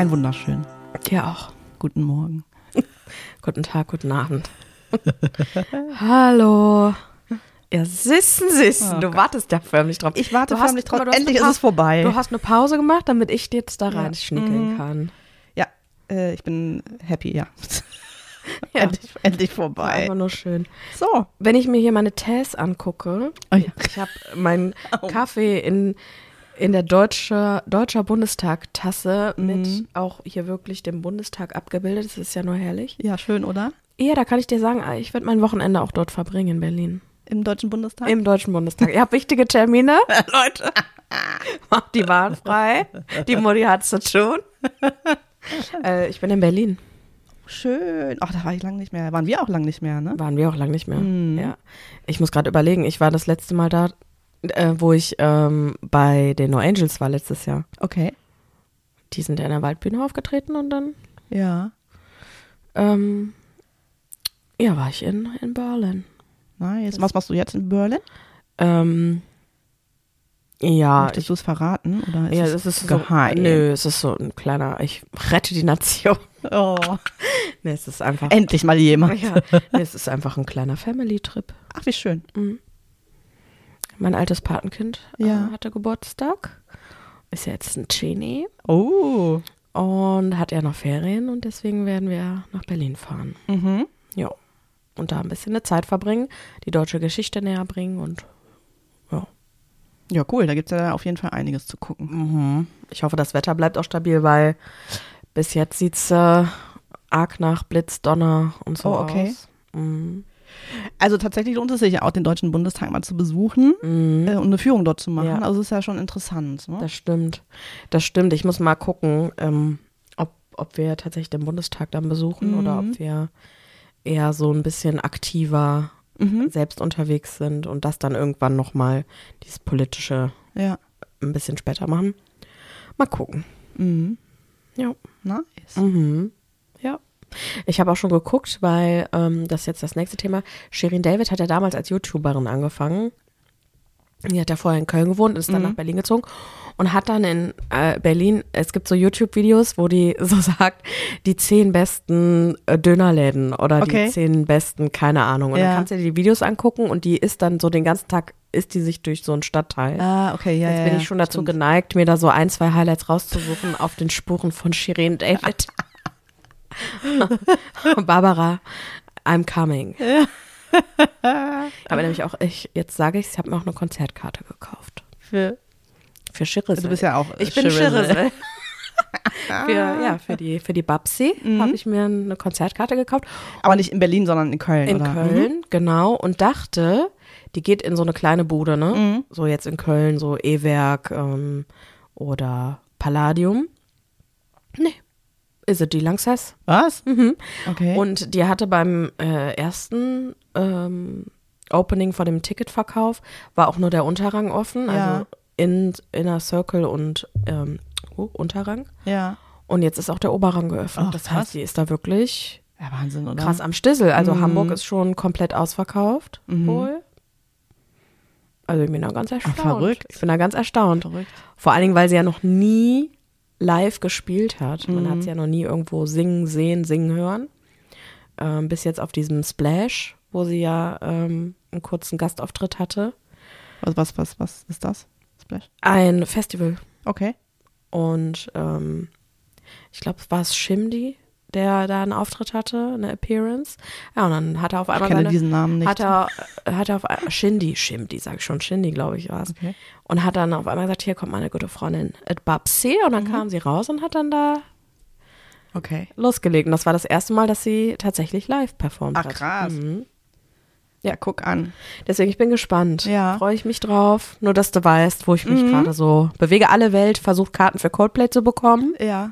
Ein wunderschön. Dir auch. Guten Morgen. Guten Tag, guten Abend. Hallo. Ja, sissen, sissen. Oh du Gott. wartest ja förmlich drauf. Ich warte Du förmlich drauf. Endlich ist es vorbei. Du hast eine Pause gemacht, damit ich jetzt da Ja. reinschnickeln Mhm. kann. Ja, äh, ich bin happy, ja. Ja. endlich, endlich vorbei. einfach nur schön. So. Wenn ich mir hier meine Tees angucke, Oh ja. ich habe meinen Oh. Kaffee in, in der deutsche, Deutscher Bundestag-Tasse Mhm. mit auch hier wirklich dem Bundestag abgebildet. Das ist ja nur herrlich. Ja, schön, oder? Ja, da kann ich dir sagen, ich werde mein Wochenende auch dort verbringen in Berlin. Im Deutschen Bundestag? Im Deutschen Bundestag. Ihr habt wichtige Termine, Leute. Macht die Bahn frei. Die Mutti hat zu tun. äh, ich bin in Berlin. Schön. Ach, da war ich lange nicht mehr. Waren wir auch lange nicht mehr, ne? Waren wir auch lange nicht mehr. Mhm. Ja. Ich muss gerade überlegen, ich war das letzte Mal da, äh, wo ich ähm, bei den No Angels war letztes Jahr. Okay. Die sind ja in der Waldbühne aufgetreten und dann, Ja. ähm, ja, war ich in, in Berlin. Nice. Was machst du jetzt in Berlin? Ähm, ja, Möchtest du es verraten? Oder ist ja, es es ist geheim? So, nö, es ist so ein kleiner, ich rette die Nation. Oh. Nee, es ist einfach. Endlich mal jemand. Ja, nee, es ist einfach ein kleiner Family-Trip. Ach, wie schön. Mhm. Mein altes Patenkind Ja. äh, hatte Geburtstag. Ist ja jetzt ein Genie. Oh. Und hat er noch Ferien und deswegen werden wir nach Berlin fahren. Mhm. Ja. Und da ein bisschen eine Zeit verbringen, die deutsche Geschichte näher bringen und ja. Ja, cool. Da gibt es ja auf jeden Fall einiges zu gucken. Mhm. Ich hoffe, das Wetter bleibt auch stabil, weil bis jetzt sieht es äh, arg nach Blitz, Donner und so Oh, okay. aus. Mhm. Also tatsächlich lohnt es sich ja auch, den Deutschen Bundestag mal zu besuchen Mhm. äh, und eine Führung dort zu machen. Ja. Also ist ja schon interessant. Ne? Das stimmt. Das stimmt. Ich muss mal gucken, ähm, ob, ob wir tatsächlich den Bundestag dann besuchen oder Mhm. ob wir eher so ein bisschen aktiver Mhm. selbst unterwegs sind und das dann irgendwann nochmal dieses politische Ja. ein bisschen später machen. Mal gucken. Mhm. Ja. Nice. Mhm. Ich habe auch schon geguckt, weil ähm, das ist jetzt das nächste Thema. Shirin David hat ja damals als YouTuberin angefangen. Die hat ja vorher in Köln gewohnt, ist dann Mhm. nach Berlin gezogen und hat dann in äh, Berlin, es gibt so YouTube-Videos, wo die so sagt, die zehn besten äh, Dönerläden oder Okay. die zehn besten, keine Ahnung. Und Ja. dann kannst du dir die Videos angucken und die ist dann so den ganzen Tag, ist die sich durch so einen Stadtteil. Ah, okay, ja, Jetzt bin ja, ich schon dazu stimmt. geneigt, mir da so ein, zwei Highlights rauszusuchen auf den Spuren von Shirin David. Barbara, I'm coming. Aber nämlich auch, ich, jetzt sage ich ich habe mir auch eine Konzertkarte gekauft. Für, Für Shirissel. du bist ja auch ich bin. Shirissel. für, ja, für die, für die Babsi Mhm. habe ich mir eine Konzertkarte gekauft. Aber nicht in Berlin, sondern in Köln, In oder? Köln, genau. Und dachte, die geht in so eine kleine Bude, ne? Mhm. So jetzt in Köln, so E-Werk ähm, oder Palladium. Nee. Es die Lanxess? Was? Mhm. Okay. Und die hatte beim äh, ersten ähm, Opening vor dem Ticketverkauf, war auch nur der Unterrang offen, Ja. also in, Inner Circle und ähm, oh, Unterrang. ja. Und jetzt ist auch der Oberrang geöffnet. Ach, das krass. heißt, die ist da wirklich Ja, Wahnsinn, oder? krass am Stissel. Also Mhm. Hamburg ist schon komplett ausverkauft Mhm. wohl. Also ich bin da ganz erstaunt. verrückt. Ich bin da ganz erstaunt. Verrückt. Vor allen Dingen, weil sie ja noch nie live gespielt hat. Man Mhm. hat sie ja noch nie irgendwo singen, sehen, singen hören. Ähm, bis jetzt auf diesem Splash, wo sie ja ähm, einen kurzen Gastauftritt hatte. Was, was, was, was ist das? Splash? Ein Festival. Okay. Und ähm, ich glaube, es war es Shimdi, der da einen Auftritt hatte, eine Appearance. Ja, und dann hat er auf Ich einmal kenne seine, diesen Namen nicht. hat er, hat er auf Shindy, Shimdi, sag ich schon, Shindy, glaube ich, war es. Okay. Und hat dann auf einmal gesagt, hier kommt meine gute Freundin Ed Babsi. Und Mhm. dann kam sie raus und hat dann da Okay. losgelegt. Und das war das erste Mal, dass sie tatsächlich live performt Ach, hat. krass. Mhm. Ja, guck an. Deswegen, ich bin gespannt. Ja. Freue ich mich drauf. Nur, dass du weißt, wo ich mich Mhm. gerade so bewege. Alle Welt versucht, Karten für Coldplay zu bekommen. Ja.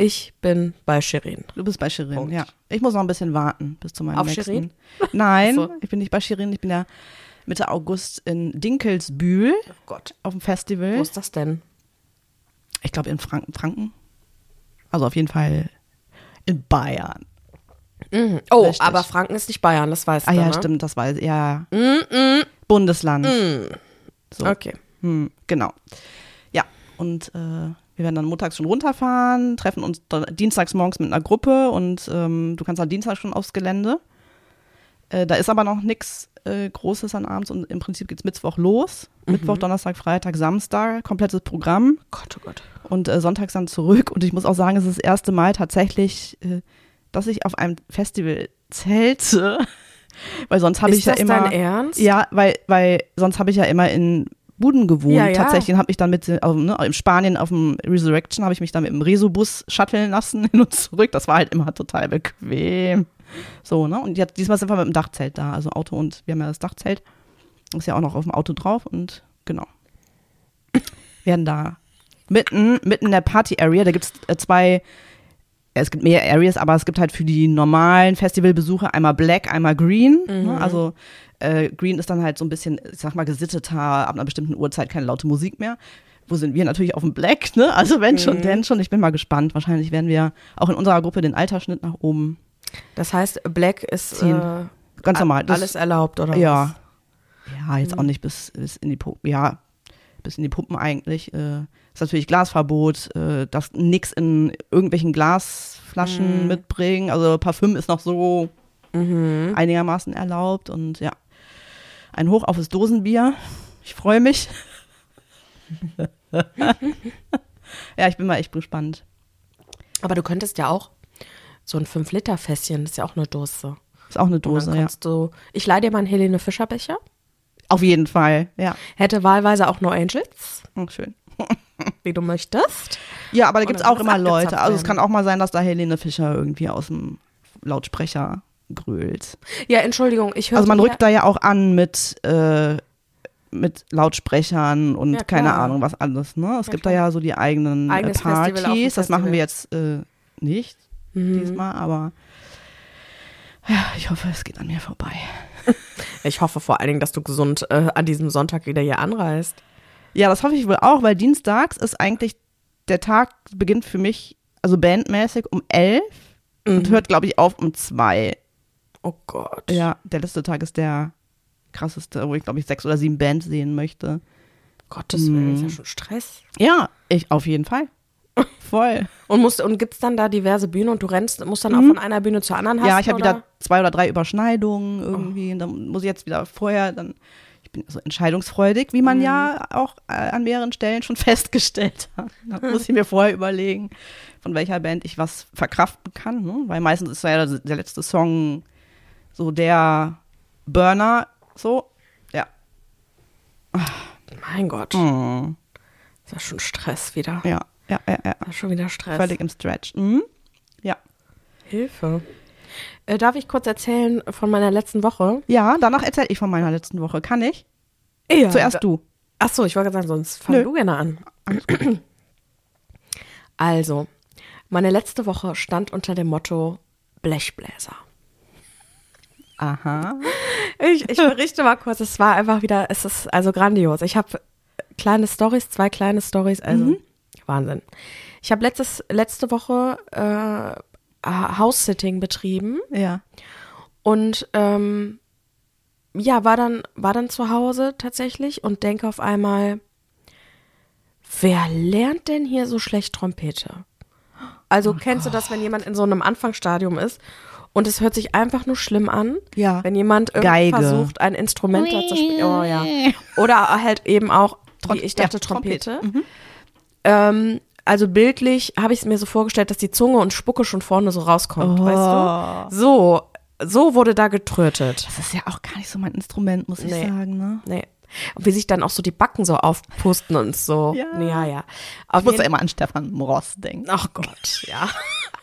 Ich bin bei Shirin. Du bist bei Shirin, Punkt. ja. Ich muss noch ein bisschen warten bis zu meinem Auf nächsten. Shirin? Nein, So. ich bin nicht bei Shirin. Ich bin ja Mitte August in Dinkelsbühl Oh Gott. auf dem Festival. Wo ist das denn? Ich glaube in Franken, Franken. Also auf jeden Fall in Bayern. Mhm. Oh, Richtig. aber Franken ist nicht Bayern, das weißt Ah du, ja, ne? stimmt, das weiß ich. Ja, Mm, mm, Bundesland. mm. So. Okay. Hm, genau. Ja, und äh, wir werden dann montags schon runterfahren, treffen uns dienstags morgens mit einer Gruppe und ähm, du kannst dann Dienstag schon aufs Gelände. Äh, da ist aber noch nichts äh, Großes an abends und im Prinzip geht's Mittwoch los. Mittwoch, Donnerstag, Freitag, Samstag, komplettes Programm Gott, oh Gott. und äh, sonntags dann zurück. Und ich muss auch sagen, es ist das erste Mal tatsächlich, äh, dass ich auf einem Festival zelte. weil sonst habe Ist ich ja das immer. dein Ernst? Ja, weil, weil sonst habe ich ja immer in Buden gewohnt. Ja, ja. Tatsächlich habe ich dann mit, äh, also, ne, in Spanien auf dem Resurrection habe ich mich dann mit dem Resobus shutteln lassen hin und zurück. Das war halt immer total bequem. So, ne? Und jetzt, diesmal sind wir mit dem Dachzelt da, also Auto und wir haben ja das Dachzelt. Ist ja auch noch auf dem Auto drauf und genau. Werden da mitten, mitten in der Party-Area, da gibt es äh, zwei, es gibt mehr Areas, aber es gibt halt für die normalen Festivalbesucher einmal Black, einmal Green. Ne? Also äh, Green ist dann halt so ein bisschen, ich sag mal, gesitteter, ab einer bestimmten Uhrzeit keine laute Musik mehr. Wo sind wir natürlich auf dem Black, ne? Also wenn schon, denn schon. Ich bin mal gespannt. Wahrscheinlich werden wir auch in unserer Gruppe den Altersschnitt nach oben Das heißt, Black ist äh, Ganz normal. Das- alles erlaubt, oder ja. Ja, jetzt auch nicht bis, bis in die Pumpen. Ja, bis in die Pumpen eigentlich. Äh, ist natürlich Glasverbot, äh, das nix in irgendwelchen Glasflaschen mitbringen. Also Parfüm ist noch so einigermaßen erlaubt und ja. Ein Hoch auf das Dosenbier. Ich freue mich. ja, ich bin mal echt gespannt. Aber du könntest ja auch so ein 5-Liter-Fässchen, das ist ja auch eine Dose. Ist auch eine Dose, ja. kannst du, ich leih dir mal einen Helene Fischer Becher. Auf jeden Fall, ja. Hätte wahlweise auch No Angels, Hm, schön. wie du möchtest. Ja, aber da gibt's dann auch immer Leute. Also es kann auch mal sein, dass da Helene Fischer irgendwie aus dem Lautsprecher grölt. Ja, Entschuldigung, ich höre Also man rückt da ja auch an mit, äh, mit Lautsprechern und Ja, keine. Ahnung was alles. Ne? Es Ja, gibt klar. da ja so die eigenen äh, Eigenes Festival Partys. Das machen Festival. wir jetzt äh, nicht Mhm. diesmal, aber ja, ich hoffe, es geht an mir vorbei. Ich hoffe vor allen Dingen, dass du gesund äh, an diesem Sonntag wieder hier anreist. Ja, das hoffe ich wohl auch, weil dienstags ist eigentlich der Tag beginnt für mich, also bandmäßig um elf und hört, glaube ich, auf um zwei. Oh Gott. Ja, der letzte Tag ist der krasseste, wo ich, glaube ich, sechs oder sieben Bands sehen möchte. Gottes Willen, Mhm. ist ja schon Stress. Ja, ich auf jeden Fall. Voll. Und, musst, und gibt's dann da diverse Bühnen und du rennst, musst dann auch von einer Bühne zur anderen hasten, Mhm. ja, ich habe wieder zwei oder drei Überschneidungen irgendwie. Und dann muss ich jetzt wieder vorher, dann, ich bin so entscheidungsfreudig, wie man ja auch äh, an mehreren Stellen schon festgestellt hat. Dann muss ich mir vorher überlegen, von welcher Band ich was verkraften kann. Ne? Weil meistens ist ja der, der letzte Song so der Burner, so. Ja. Mein Gott, Hm. ist ja schon Stress wieder. Ja, ja, ja, ja. Ist schon wieder Stress. Völlig im Stretch. Mhm. Ja. Hilfe. Äh, darf ich kurz erzählen von meiner letzten Woche? Ja, danach erzähle ich von meiner letzten Woche. Kann ich? Ja. Zuerst du. Ach so, ich wollte gerade sagen, sonst fang Nö. du gerne an. Also, meine letzte Woche stand unter dem Motto Blechbläser. Aha. Ich, ich berichte mal kurz, es war einfach wieder, es ist also grandios. Ich habe kleine Stories, zwei kleine Stories, also Wahnsinn. Ich habe letztes letzte Woche äh, House-Sitting betrieben Ja. und ähm, ja, war dann, war dann zu Hause tatsächlich und denke auf einmal, wer lernt denn hier so schlecht Trompete? Also kennst du das, wenn jemand in so einem Anfangsstadium ist und es hört sich einfach nur schlimm an? Ja. Wenn jemand versucht, ein Instrument da zu spielen. Oh ja. Oder halt eben auch, wie ich dachte, ja, Trompete. Ähm, also bildlich habe ich es mir so vorgestellt, dass die Zunge und Spucke schon vorne so rauskommt, Oh. weißt du? So, so wurde da getrötet. Das ist ja auch gar nicht so mein Instrument, muss ich Nee. sagen, ne? Nee. Und wie sich dann auch so die Backen so aufpusten und so. Ja. ja. ja. Auf Ich muss ja immer an Stefan Moross denken. Ach Gott, ja.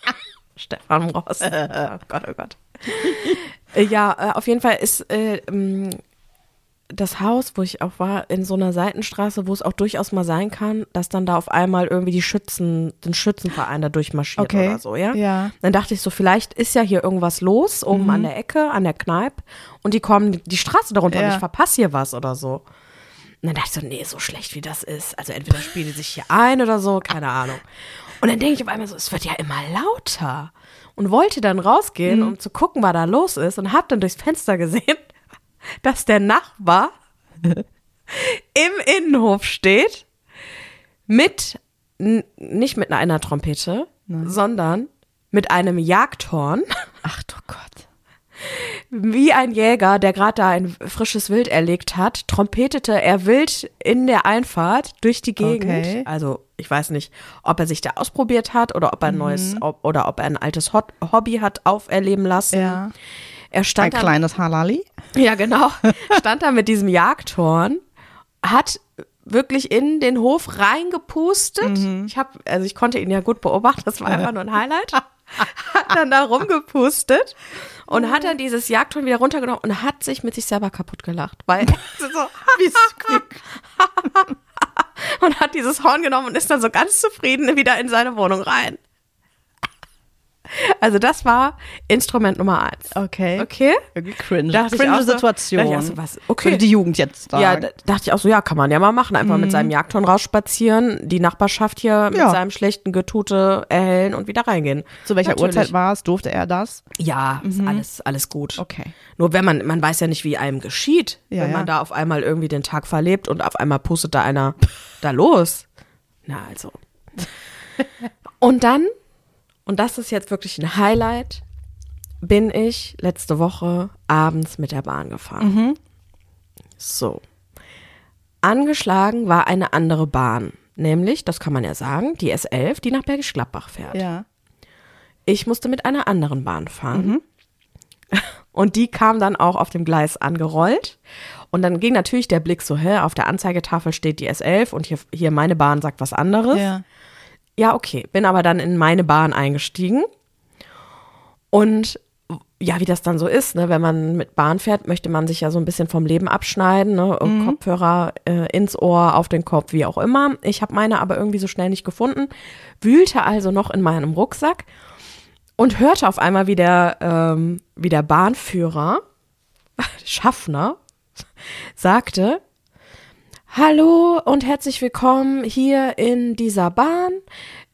Stefan Ross. oh Gott, oh Gott. Ja, äh, auf jeden Fall ist äh, das Haus, wo ich auch war, in so einer Seitenstraße, wo es auch durchaus mal sein kann, dass dann da auf einmal irgendwie die Schützen, den Schützenverein da durchmarschiert Okay. oder so, ja? Ja. Dann dachte ich so, vielleicht ist ja hier irgendwas los, oben an der Ecke, an der Kneipe, und die kommen die, Straße darunter und Ja. ich verpasse hier was oder so. Und dann dachte ich so, nee, so schlecht wie das ist. Also entweder spielen die sich hier ein oder so, keine Ahnung. Und dann denke ich auf einmal so, es wird ja immer lauter. Und wollte dann rausgehen, um zu gucken, was da los ist. Und habe dann durchs Fenster gesehen, dass der Nachbar im Innenhof steht mit nicht mit einer Trompete, sondern mit einem Jagdhorn, Ach du Gott. wie ein Jäger, der gerade da ein frisches Wild erlegt hat, trompetete er wild in der Einfahrt durch die Gegend. Okay. Also ich weiß nicht, ob er sich da ausprobiert hat oder ob er ein neues ob, oder ob er ein altes Hobby hat auferleben lassen. Ja. Er Ein stand da, kleines Halali. ja genau, stand da mit diesem Jagdhorn, hat wirklich in den Hof reingepustet. Ich habe, also ich konnte ihn ja gut beobachten, das war einfach nur ein Highlight. Hat dann da rumgepustet und hat dann dieses Jagdhorn wieder runtergenommen und hat sich mit sich selber kaputt gelacht, weil so, wie- und hat dieses Horn genommen und ist dann so ganz zufrieden wieder in seine Wohnung rein. Also das war Instrument Nummer eins. Okay. Okay? Irgendwie cringe. Dachte cringe so- Situation. dachte so, was- okay. Würde die Jugend jetzt sagen. Ja, da dachte ich auch so, ja, kann man ja mal machen. Einfach mit seinem Jagdhorn rausspazieren, die Nachbarschaft hier mit Ja. seinem schlechten Getute erhellen und wieder reingehen. Zu welcher Natürlich. Uhrzeit war es? Durfte er das? Ja, ist alles, alles gut. Okay. Nur wenn man, man weiß ja nicht, wie einem geschieht, Ja, wenn man ja. da auf einmal irgendwie den Tag verlebt und auf einmal pustet da einer da los. Na, also. Und dann, und das ist jetzt wirklich ein Highlight, bin ich letzte Woche abends mit der Bahn gefahren. So. Angeschlagen war eine andere Bahn. Nämlich, das kann man ja sagen, die S11, die nach Bergisch Gladbach fährt. Ja. Ich musste mit einer anderen Bahn fahren. Und die kam dann auch auf dem Gleis angerollt. Und dann ging natürlich der Blick so, hä, auf der Anzeigetafel steht die S11 und hier, hier meine Bahn sagt was anderes. Ja. Ja, okay. Bin aber dann in meine Bahn eingestiegen. Und ja, wie das dann so ist, ne, wenn man mit Bahn fährt, möchte man sich ja so ein bisschen vom Leben abschneiden, ne, Kopfhörer äh, ins Ohr, auf den Kopf, wie auch immer. Ich habe meine aber irgendwie so schnell nicht gefunden, wühlte also noch in meinem Rucksack und hörte auf einmal, wie der, ähm, wie der Bahnführer, Schaffner, sagte, Hallo und herzlich willkommen hier in dieser Bahn.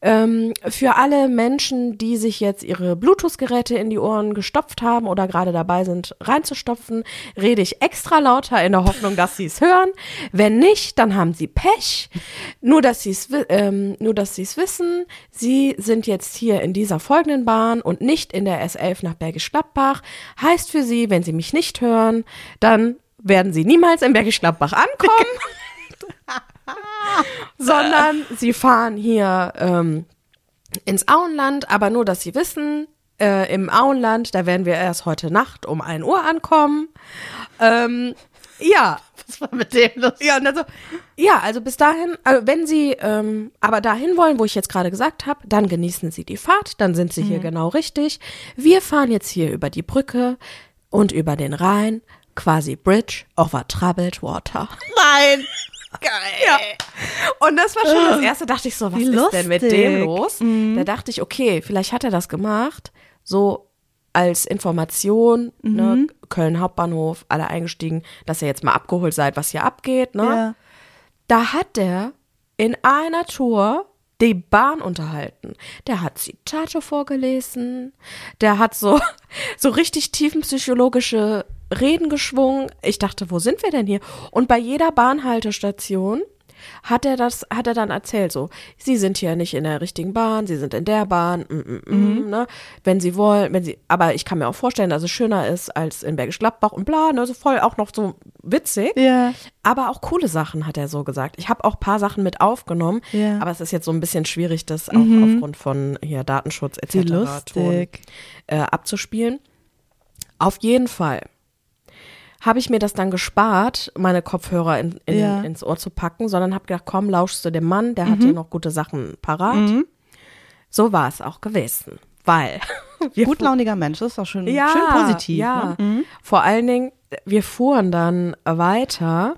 Ähm, für alle Menschen, die sich jetzt ihre Bluetooth-Geräte in die Ohren gestopft haben oder gerade dabei sind reinzustopfen, rede ich extra lauter in der Hoffnung, dass sie es hören. Wenn nicht, dann haben sie Pech. Nur, dass sie es ähm, nur, dass sie es wissen. Sie sind jetzt hier in dieser folgenden Bahn und nicht in der S11 nach Bergisch Gladbach. Heißt für sie, wenn sie mich nicht hören, dann werden sie niemals in Bergisch Gladbach ankommen sondern sie fahren hier ähm, ins Auenland, aber nur, dass sie wissen, äh, im Auenland, da werden wir erst heute Nacht um 1 Uhr ankommen. Ähm, ja, Was war mit dem los? ja, und dann so, ja, also bis dahin, also wenn Sie ähm, aber dahin wollen, wo ich jetzt gerade gesagt habe, dann genießen Sie die Fahrt, dann sind Sie hier genau richtig. Wir fahren jetzt hier über die Brücke und über den Rhein, quasi Bridge over Troubled Water. Nein. Geil. Ja. Und das war schon das erste, dachte ich so, was Wie ist denn mit lustig. dem los? Da dachte ich, okay, vielleicht hat er das gemacht, so als Information, ne, Köln Hauptbahnhof, alle eingestiegen, dass ihr jetzt mal abgeholt seid, was hier abgeht, ne? Ja. Da hat der in einer Tour die Bahn unterhalten. Der hat Zitate vorgelesen, der hat so, so richtig tiefenpsychologische Reden geschwungen. Ich dachte, wo sind wir denn hier? Und bei jeder Bahnhaltestation hat er das, hat er dann erzählt so, Sie sind hier nicht in der richtigen Bahn, Sie sind in der Bahn, mm, mm, mm, ne? wenn Sie wollen, wenn Sie, aber ich kann mir auch vorstellen, dass es schöner ist als in Bergisch Gladbach und bla, ne, so voll auch noch so witzig. Ja. Aber auch coole Sachen hat er so gesagt. Ich habe auch paar Sachen mit aufgenommen, Ja. aber es ist jetzt so ein bisschen schwierig, das auch aufgrund von hier Datenschutz etc. Ton, äh, abzuspielen. Auf jeden Fall habe ich mir das dann gespart, meine Kopfhörer in, in, Ja. ins Ohr zu packen, sondern habe gedacht, komm, lauschst du dem Mann, der hat hier noch gute Sachen parat. So war es auch gewesen, weil Gutlauniger Mensch, das ist doch schön, ja, schön positiv. Ja. Ne? Vor allen Dingen, wir fuhren dann weiter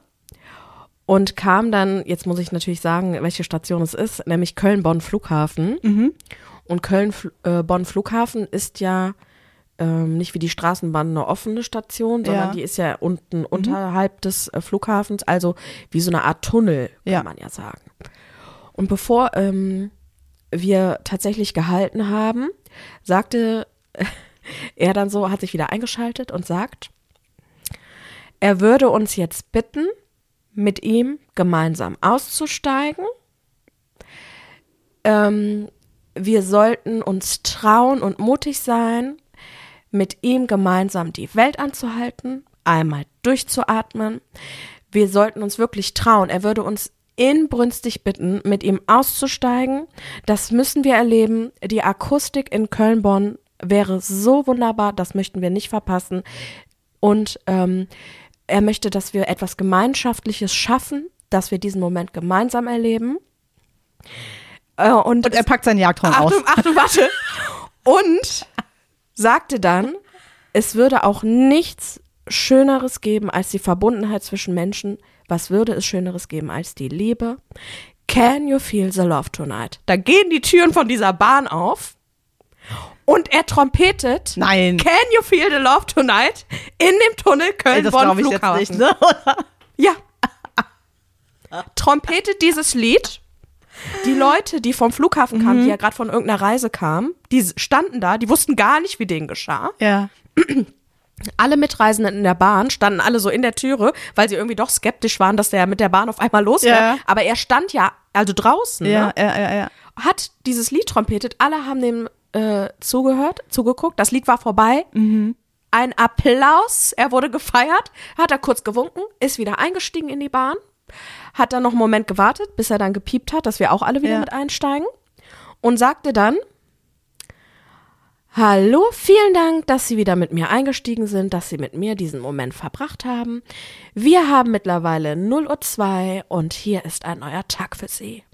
und kam dann, jetzt muss ich natürlich sagen, welche Station es ist, nämlich Köln-Bonn Flughafen. Mhm. Und Köln-Bonn Flughafen ist ja ähm, nicht wie die Straßenbahn eine offene Station, sondern Ja. die ist ja unten unterhalb des äh, Flughafens, also wie so eine Art Tunnel, kann Ja. man ja sagen. Und bevor ähm, wir tatsächlich gehalten haben, sagte er dann so, hat sich wieder eingeschaltet und sagt, er würde uns jetzt bitten, mit ihm gemeinsam auszusteigen. ähm, wir sollten uns trauen und mutig sein, mit ihm gemeinsam die Welt anzuhalten, einmal durchzuatmen. Wir sollten uns wirklich trauen. Er würde uns inbrünstig bitten, mit ihm auszusteigen. Das müssen wir erleben. Die Akustik in Köln-Bonn wäre so wunderbar, das möchten wir nicht verpassen. Und ähm, er möchte, dass wir etwas Gemeinschaftliches schaffen, dass wir diesen Moment gemeinsam erleben. Äh, und, Und er packt seinen Jagdhorn aus. Achtung, Achtung, warte. Und sagte dann, es würde auch nichts Schöneres geben als die Verbundenheit zwischen Menschen. Was würde es Schöneres geben als die Liebe? Can you feel the love tonight? Da gehen die Türen von dieser Bahn auf und er trompetet Nein. Can you feel the love tonight in dem Tunnel Ey, das Köln-Bonn glaube ich jetzt Flughafen. nicht, ne? Ja. Trompetet dieses Lied. Die Leute, die vom Flughafen kamen, Mhm. die ja gerade von irgendeiner Reise kamen, die standen da, die wussten gar nicht, wie denen geschah. Ja. Alle Mitreisenden in der Bahn standen alle so in der Türe, weil sie irgendwie doch skeptisch waren, dass der mit der Bahn auf einmal losfährt. Ja. Aber er stand ja, also draußen, Ja, ne? ja, ja, ja. hat dieses Lied trompetet. Alle haben dem äh, zugehört, zugeguckt. Das Lied war vorbei. Ein Applaus. Er wurde gefeiert. Hat er kurz gewunken, ist wieder eingestiegen in die Bahn. Hat dann noch einen Moment gewartet, bis er dann gepiept hat, dass wir auch alle wieder Ja. mit einsteigen. Und sagte dann, Hallo, vielen Dank, dass Sie wieder mit mir eingestiegen sind, dass Sie mit mir diesen Moment verbracht haben. Wir haben mittlerweile 0 Uhr 2 und hier ist ein neuer Tag für Sie.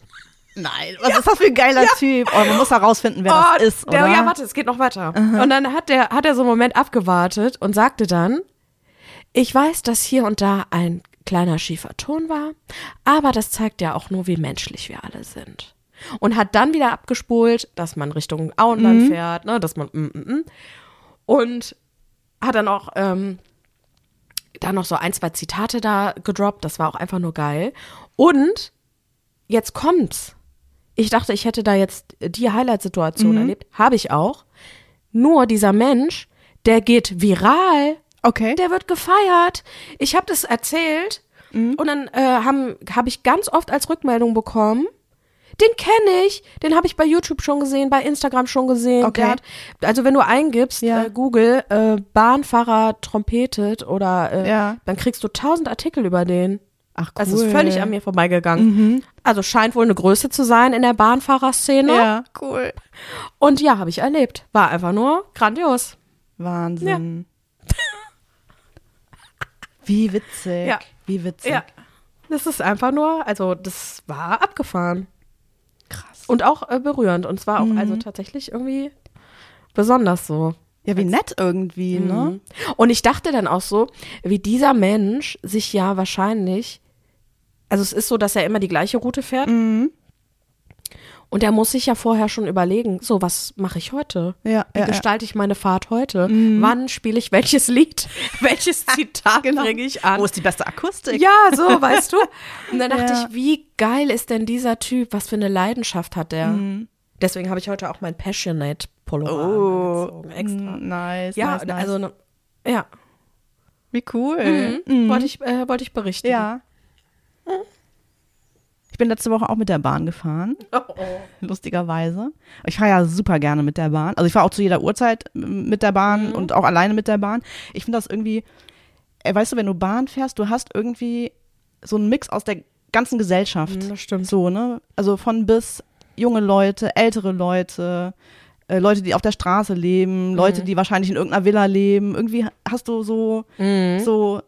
Nein, was ist das für ein geiler Typ? Oh, man muss herausfinden, wer das ist, Oh, der, oder? Ja, warte, es geht noch weiter. Und dann hat der, hat er so einen Moment abgewartet und sagte dann, ich weiß, dass hier und da ein kleiner schiefer Ton war, aber das zeigt ja auch nur, wie menschlich wir alle sind. Und hat dann wieder abgespult, dass man Richtung Auenland fährt, ne, dass man mm, mm, mm. und hat dann auch ähm, da noch so ein, zwei Zitate da gedroppt, das war auch einfach nur geil. Und jetzt kommt's. Ich dachte, ich hätte da jetzt die Highlight-Situation erlebt. Habe ich auch. Nur dieser Mensch, der geht viral. Okay. Der wird gefeiert. Ich habe das erzählt und dann äh, habe hab ich ganz oft als Rückmeldung bekommen. Den kenne ich, den habe ich bei YouTube schon gesehen, bei Instagram schon gesehen. Okay. Hat, also wenn du eingibst, Ja. äh, Google, äh, Bahnfahrer trompetet oder äh, Ja. dann kriegst du tausend Artikel über den. Ach, cool. Also es ist völlig an mir vorbeigegangen. Also scheint wohl eine Größe zu sein in der Bahnfahrerszene. Ja, cool. Und ja, habe ich erlebt. War einfach nur grandios. Wahnsinn. Wie witzig. Ja. Wie witzig. Ja. Das ist einfach nur, also das war abgefahren. Krass. Und auch äh, berührend. Und zwar auch Mhm. also tatsächlich irgendwie besonders so. Ja, wie nett irgendwie, Mhm. ne? Und ich dachte dann auch so, wie dieser Mensch sich ja wahrscheinlich, also es ist so, dass er immer die gleiche Route fährt. Mhm. Und er muss sich ja vorher schon überlegen, so, was mache ich heute? Ja, Wie ja, gestalte ich meine Fahrt heute? Wann spiele ich welches Lied? Welches Zitat Genau. bringe ich an? Wo ist die beste Akustik? Ja, so, weißt du? Und dann dachte ich, wie geil ist denn dieser Typ? Was für eine Leidenschaft hat der? Deswegen habe ich heute auch mein Passionate Pullover Oh, angezogen, extra. mm, nice, Ja, nice, nice. also ne, ja, wie cool. wollte ich äh, wollte ich berichten. Ja. Ich bin letzte Woche auch mit der Bahn gefahren, Oh, oh. lustigerweise. Ich fahre ja super gerne mit der Bahn. Also ich fahre auch zu jeder Uhrzeit mit der Bahn und auch alleine mit der Bahn. Ich finde das irgendwie, weißt du, wenn du Bahn fährst, du hast irgendwie so einen Mix aus der ganzen Gesellschaft. Mhm, das stimmt. So, ne? Also von bis junge Leute, ältere Leute, äh, Leute, die auf der Straße leben, Mhm. Leute, die wahrscheinlich in irgendeiner Villa leben. Irgendwie hast du so, Mhm. so,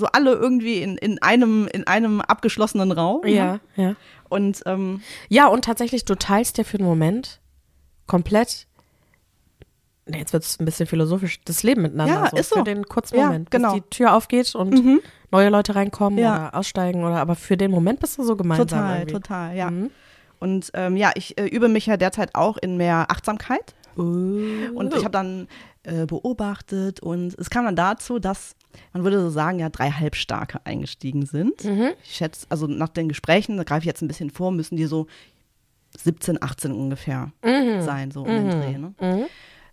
so alle irgendwie in, in einem, in einem abgeschlossenen Raum. ne? Ja, ja. Und ähm, Ja, und tatsächlich, du teilst dir für einen Moment komplett, jetzt wird es ein bisschen philosophisch, das Leben miteinander. Ja, so, ist so. Für den kurzen Ja, Moment, genau. bis die Tür aufgeht und neue Leute reinkommen Ja. oder aussteigen oder, aber für den Moment bist du so gemeinsam. total, irgendwie. total, ja. Mhm. Und ähm, ja, ich äh, übe mich ja derzeit auch in mehr Achtsamkeit. Oh. Und ich habe dann äh, beobachtet und es kam dann dazu, dass man würde so sagen, ja, drei Halbstarke eingestiegen sind. Mhm. Ich schätze, also nach den Gesprächen, da greife ich jetzt ein bisschen vor, müssen die so 17, 18 ungefähr sein, so um den Dreh. Ne? Mhm.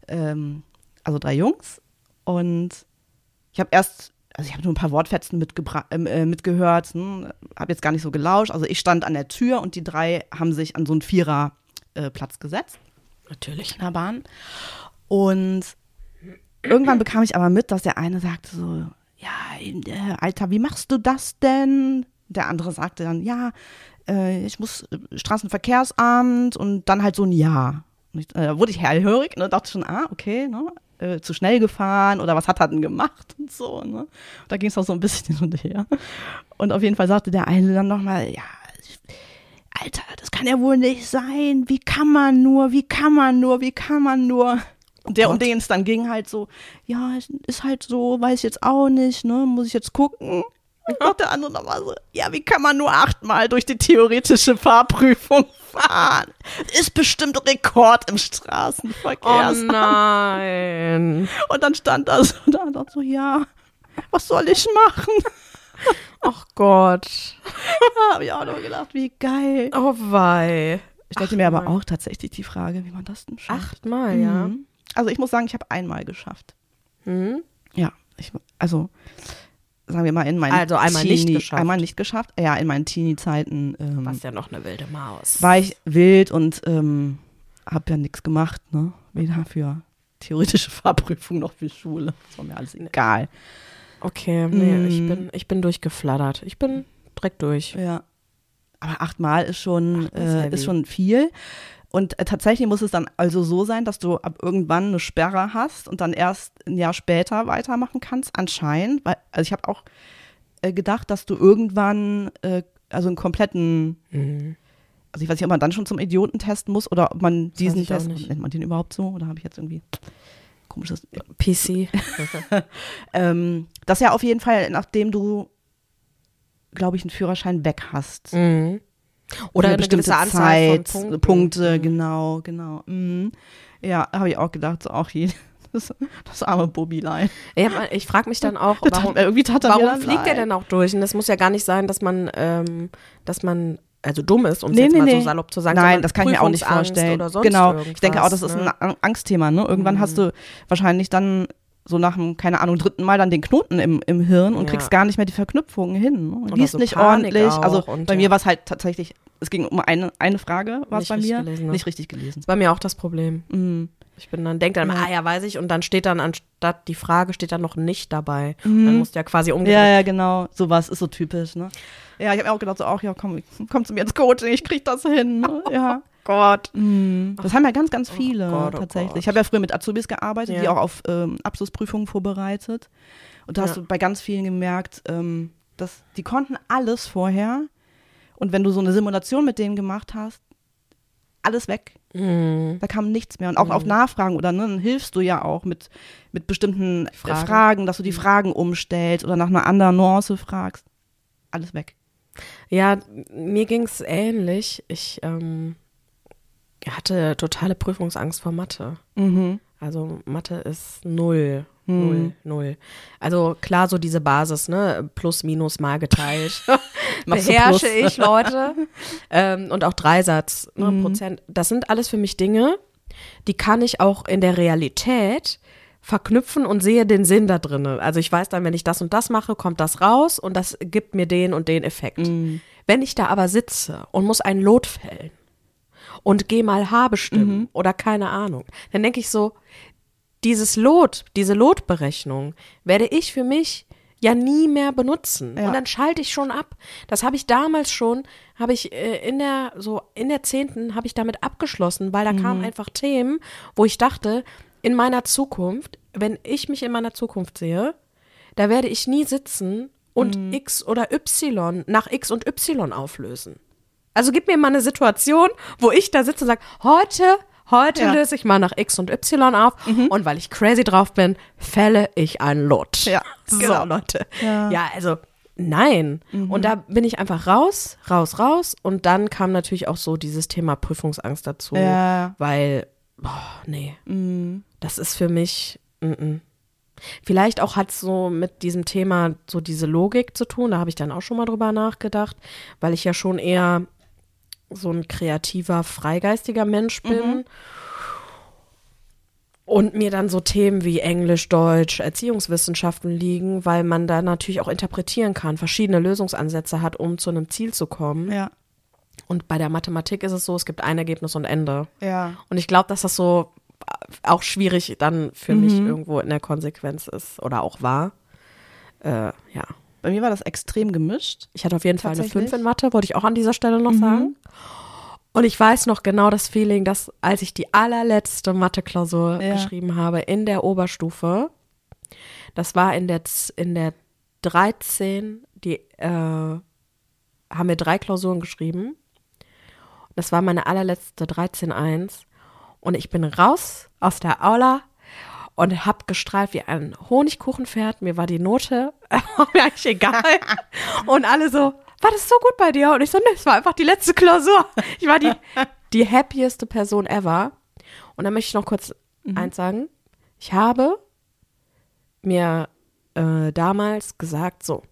Ähm, also drei Jungs. Und ich habe erst also ich habe nur ein paar Wortfetzen ähm, äh, mitgehört, hm, habe jetzt gar nicht so gelauscht. Also ich stand an der Tür und die drei haben sich an so einen Viererplatz äh, Platz gesetzt Natürlich. in der Bahn. Und irgendwann bekam ich aber mit, dass der eine sagte so, ja, äh, Alter, wie machst du das denn? Der andere sagte dann, ja, äh, ich muss äh, Straßenverkehrsamt und dann halt so ein Ja. Und ich, äh, wurde ich hellhörig, ne, dachte schon, ah, okay, ne, äh, zu schnell gefahren oder was hat er denn gemacht und so, ne. Und da ging es auch so ein bisschen hin und her. Und auf jeden Fall sagte der eine dann nochmal, ja, Alter, das kann ja wohl nicht sein. Wie kann man nur, wie kann man nur, wie kann man nur? Und der, um den es dann ging, halt so, ja, ist halt so, weiß ich jetzt auch nicht, ne, muss ich jetzt gucken. Und der andere nochmal so, ja, wie kann man nur achtmal durch die theoretische Fahrprüfung fahren? Ist bestimmt Rekord im Straßenverkehr. Oh nein. Und dann stand da so da und dachte so, ja, was soll ich machen? Ach Gott. Da habe ich auch noch gedacht, wie geil. Oh wei. Ich stellte mir aber auch tatsächlich die Frage, wie man das denn schafft. Achtmal, ja. Also ich muss sagen, ich habe einmal geschafft. Mhm. Ja, ich, also sagen wir mal in meinen Also einmal nicht geschafft. Einmal nicht geschafft. Ja, in meinen Teenie-Zeiten ähm, Was ja noch eine wilde Maus. war ich wild und ähm, habe ja nichts gemacht, ne? Weder für theoretische Fahrprüfung noch für Schule. Das war mir alles egal. Okay, nee, ich Mhm. bin, ich bin durchgeflattert. Ich bin direkt durch. Ja. Aber achtmal ist schon, Achtmal ist äh, ist schon viel. Und äh, tatsächlich muss es dann also so sein, dass du ab irgendwann eine Sperre hast und dann erst ein Jahr später weitermachen kannst, anscheinend. Weil, also ich habe auch äh, gedacht, dass du irgendwann äh, also einen kompletten, Mhm. also ich weiß nicht, ob man dann schon zum Idiotentest muss oder ob man weiß diesen Test, nicht. nennt man den überhaupt so? Oder habe ich jetzt irgendwie komisches PC. ähm, das ja auf jeden Fall, nachdem du, glaube ich, einen Führerschein weg hast. mhm. Oder eine gewisse Anzahl Zeit, Punkten. Punkte, Mhm. genau, genau. Mhm. Ja, habe ich auch gedacht, so auch hier, das, das arme Bobilein. Ja, ich frage mich dann auch, tat warum, mir- irgendwie tat er warum fliegt er leid. denn auch durch? Und das muss ja gar nicht sein, dass man, ähm, dass man also dumm ist, um es Nee, jetzt nee, mal so salopp zu sagen. Nein, das kann ich mir auch nicht vorstellen. Oder sonst genau, ich denke auch, das ist ne? ein Ang- Angstthema. Ne? Irgendwann hast du wahrscheinlich dann so nach dem, keine Ahnung, dritten Mal dann den Knoten im, im Hirn und Ja. kriegst gar nicht mehr die Verknüpfungen hin. Ne? Liest so nicht Panik ordentlich. also bei mir war es halt tatsächlich, es ging um eine, eine Frage, war es bei mir. gelesen, ne? Nicht richtig gelesen. Das ist bei mir auch das Problem. Mhm. Ich bin dann, denke dann, Ja. ah ja, weiß ich, und dann steht dann anstatt die Frage, steht dann noch nicht dabei. Dann musst du ja quasi umgehen. Mhm. Ja, ja, genau. Sowas ist so typisch, ne? Ja, ich habe mir auch gedacht, so, auch, ja, komm, komm zu mir ins Coaching, ich krieg das hin. Ne? Ja. Gott. Mhm. Das haben ja ganz, ganz viele Gott, oh tatsächlich. Gott. Ich habe ja früher mit Azubis gearbeitet, die Ja. auch auf ähm, Abschlussprüfungen vorbereitet. Und da hast Ja. du bei ganz vielen gemerkt, ähm, dass die konnten alles vorher. Und wenn du so eine Simulation mit denen gemacht hast, alles weg. Mhm. Da kam nichts mehr. Und auch auf Nachfragen oder ne, dann hilfst du ja auch mit, mit bestimmten Fragen. Fragen. Dass du die Fragen umstellst oder nach einer anderen Nuance fragst. Alles weg. Ja, mir ging's ähnlich. Ich ähm, hatte totale Prüfungsangst vor Mathe. Mhm. Also Mathe ist null. Hm. Null, null. Also klar, so diese Basis, ne? Plus, minus, mal geteilt. Beherrsche ich, Leute. ähm, und auch Dreisatz, ne, Mhm. Prozent. Das sind alles für mich Dinge, die kann ich auch in der Realität verknüpfen und sehe den Sinn da drin. Also ich weiß dann, wenn ich das und das mache, kommt das raus und das gibt mir den und den Effekt. Mhm. Wenn ich da aber sitze und muss ein Lot fällen und geh mal H bestimmen Mhm. oder keine Ahnung, dann denke ich so, dieses Lot, diese Lotberechnung werde ich für mich ja nie mehr benutzen. Ja. Und dann schalte ich schon ab. Das habe ich damals schon, habe ich äh, in der, so in der zehnten habe ich damit abgeschlossen, weil da Mhm. kamen einfach Themen, wo ich dachte, in meiner Zukunft, wenn ich mich in meiner Zukunft sehe, da werde ich nie sitzen und Mhm. X oder Y nach X und Y auflösen. Also gib mir mal eine Situation, wo ich da sitze und sage, heute, heute Ja. Mhm. löse ich mal nach X und Y auf und weil ich crazy drauf bin, fälle ich ein Lot. Ja, so genau. Leute. Ja. Mhm. Ja, also nein. Und da bin ich einfach raus, raus, raus und dann kam natürlich auch so dieses Thema Prüfungsangst dazu, Ja. weil, boah, nee, Mhm. das ist für mich, mm -mm. Vielleicht auch hat so mit diesem Thema so diese Logik zu tun, da habe ich dann auch schon mal drüber nachgedacht, weil ich ja schon eher so ein kreativer, freigeistiger Mensch bin. Und mir dann so Themen wie Englisch, Deutsch, Erziehungswissenschaften liegen, weil man da natürlich auch interpretieren kann, verschiedene Lösungsansätze hat, um zu einem Ziel zu kommen. Ja. Und bei der Mathematik ist es so, es gibt ein Ergebnis und Ende. Ja. Und ich glaube, dass das so auch schwierig dann für mich irgendwo in der Konsequenz ist oder auch war. Äh, ja. Bei mir war das extrem gemischt. Ich hatte auf jeden Fall eine Tatsächlich? 5 in Mathe, wollte ich auch an dieser Stelle noch sagen. Und ich weiß noch genau das Feeling, dass als ich die allerletzte Mathe-Klausur Ja. geschrieben habe in der Oberstufe, das war in der, in der 13, die äh, haben wir drei Klausuren geschrieben. Das war meine allerletzte 13.1. Und ich bin raus aus der Aula und hab gestrahlt wie ein Honigkuchenpferd. Mir war die Note mir eigentlich egal. Und alle so, war das so gut bei dir? Und ich so, ne, es war einfach die letzte Klausur. Ich war die, die happieste Person ever. Und dann möchte ich noch kurz eins sagen. Ich habe mir äh, damals gesagt, so,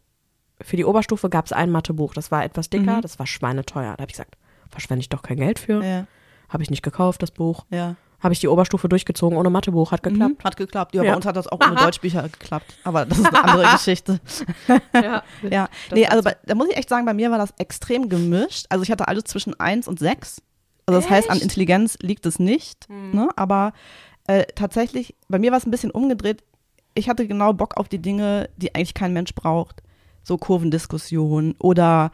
für die Oberstufe gab es ein Mathebuch. Das war etwas dicker, das war schweineteuer. Da habe ich gesagt, verschwende ich doch kein Geld für. Ja. Habe ich nicht gekauft, das Buch. Ja. Habe ich die Oberstufe durchgezogen ohne Mathebuch, hat geklappt. Hat geklappt. Ja, Ja. bei uns hat das auch ohne Deutschbücher geklappt. Aber das ist eine andere Geschichte. Ja. Ja, nee, also bei, da muss ich echt sagen, bei mir war das extrem gemischt. Also ich hatte alles zwischen 1 und 6. Also das heißt, an Intelligenz liegt es nicht. Ne? Aber äh, tatsächlich, bei mir war es ein bisschen umgedreht. Ich hatte genau Bock auf die Dinge, die eigentlich kein Mensch braucht. So Kurvendiskussion oder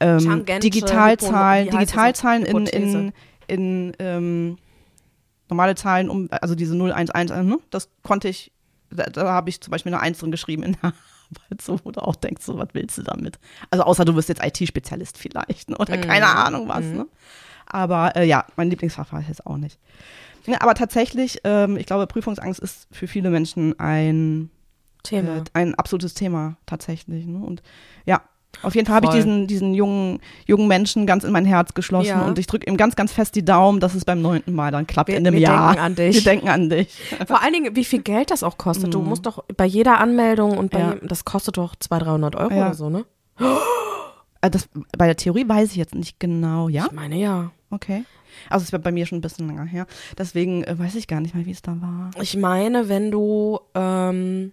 ähm, Digitalzahlen? Digitalzahlen in, in, in ähm, normale Zahlen, um, also diese 011, ne? das konnte ich, da, da habe ich zum Beispiel eine 1 drin geschrieben in der Arbeit, so, wo du auch denkst, so, was willst du damit? Also außer du wirst jetzt IT-Spezialist vielleicht, ne? oder keine Ahnung was. Ne? Aber äh, ja, mein Lieblingsfach war es jetzt auch nicht. Ja, aber tatsächlich, ähm, ich glaube, Prüfungsangst ist für viele Menschen ein, Thema. äh, ein absolutes Thema tatsächlich. Ne? Und ja, auf jeden Fall habe ich diesen, diesen jungen, jungen Menschen ganz in mein Herz geschlossen Ja. und ich drücke ihm ganz, ganz fest die Daumen, dass es beim neunten Mal dann klappt Wir- in einem wir Jahr. denken an dich. Wir denken an dich. Vor allen Dingen, wie viel Geld das auch kostet. Du musst doch bei jeder Anmeldung und bei Ja. jedem, das kostet doch 200, 300 Euro Ja. oder so, ne? Äh, Das, bei der Theorie weiß ich jetzt nicht genau, ja? Ich meine, ja. Okay. Also es war bei mir schon ein bisschen länger her. Deswegen äh, weiß ich gar nicht mehr, wie es da war. Ich meine, wenn du, ähm,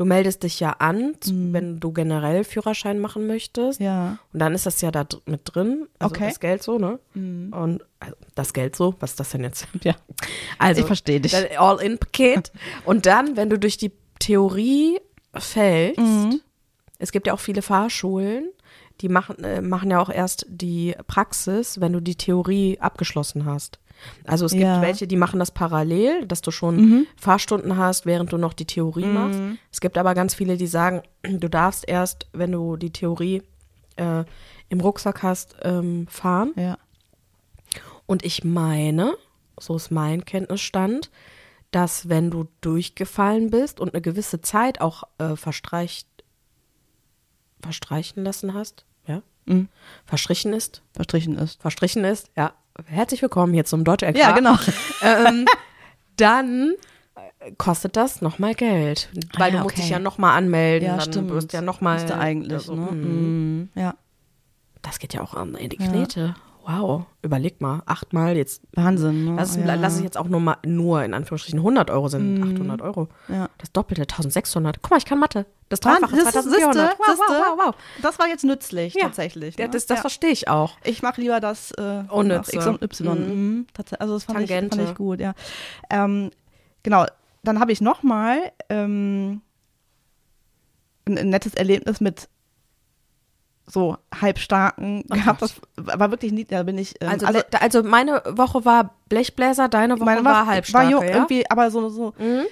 du meldest dich ja an, z- wenn du generell Führerschein machen möchtest. Mhm. Ja. Und dann ist das ja da mit drin. Also Okay. Mhm. das Geld so, ne? Und also, das Geld so, was ist das denn jetzt? Ja. Also, Ich verstehe dich. All-in-Paket. Und dann, wenn du durch die Theorie fällst, Mhm. es gibt ja auch viele Fahrschulen, die machen, äh, machen ja auch erst die Praxis, wenn du die Theorie abgeschlossen hast. Also es gibt Ja. Mhm. welche, die machen das parallel, dass du schon Fahrstunden hast, während du noch die Theorie machst. Es gibt aber ganz viele, die sagen, du darfst erst, wenn du die Theorie äh, im Rucksack hast, ähm, fahren. Ja. Und ich meine, so ist mein Kenntnisstand, dass wenn du durchgefallen bist und eine gewisse Zeit auch äh, verstreicht, verstreichen lassen hast, ja, Mhm. verstrichen ist, Verstrichen ist. verstrichen ist, ja. Herzlich willkommen hier zum Deutsche Ja, genau. ähm, dann äh, kostet das nochmal Geld. Weil Ah, ja, du musst dich okay. ja nochmal anmelden, Ja, dann stimmt. wirst du ja nochmal. Müsste eigentlich, also, ne? mm. Mhm. Ja. Das geht ja auch an in die Knete. Wow, überleg mal, achtmal jetzt. Wahnsinn, ne? Lass, es- ja. lass es jetzt auch nur mal, nur in Anführungsstrichen 100 Euro sind, 800 Euro. Ja. Das Doppelte, 1600. Guck mal, ich kann Mathe. Das Dreifache, siehste, 2400. Wow, wow, wow, wow. Das war jetzt nützlich, Ja. tatsächlich. Ja, ne? das das Ja. verstehe ich auch. Ich mache lieber das äh, nach X und Y. Mhm. Mhm. Also das fand ich, Tangente. fand ich gut, ja. Ähm, genau, dann habe ich nochmal ähm, ein, ein nettes Erlebnis mit so halbstarken gehabt. Das war wirklich nie, da bin ich. Ähm, Also, le- also meine Woche war Blechbläser, deine Woche meine war, war, halbstarke, war ja? irgendwie, aber so, so Mhm.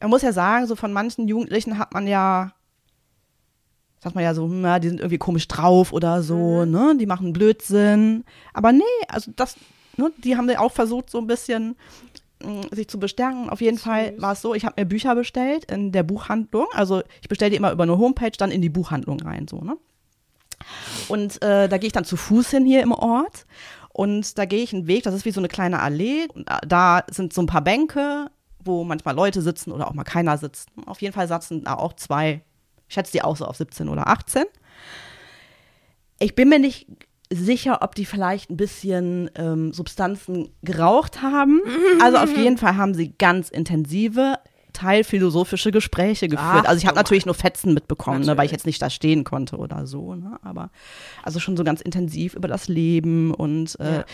man muss ja sagen, so von manchen Jugendlichen hat man ja, sagt man ja so, hm, ja, die sind irgendwie komisch drauf oder so, Mhm. ne, die machen Blödsinn. Aber nee, also das, ne, die haben ja auch versucht, so ein bisschen mh, sich zu bestärken. Auf jeden Fall war es so, ich habe mir Bücher bestellt in der Buchhandlung. Also ich bestelle die immer über eine Homepage dann in die Buchhandlung rein, so, ne? Und äh, da gehe ich dann zu Fuß hin hier im Ort. Und da gehe ich einen Weg, das ist wie so eine kleine Allee. Und da- da sind so ein paar Bänke, wo manchmal Leute sitzen oder auch mal keiner sitzt. Auf jeden Fall saßen da auch zwei, ich schätze die auch so auf 17 oder 18. Ich bin mir nicht sicher, ob die vielleicht ein bisschen ähm, Substanzen geraucht haben. Also auf jeden Fall haben sie ganz intensive, teilphilosophische Gespräche geführt. Ach, also ich habe natürlich nur Fetzen mitbekommen, ne, weil ich jetzt nicht da stehen konnte oder so. Ne? Aber also schon so ganz intensiv über das Leben und äh, Ja, ja.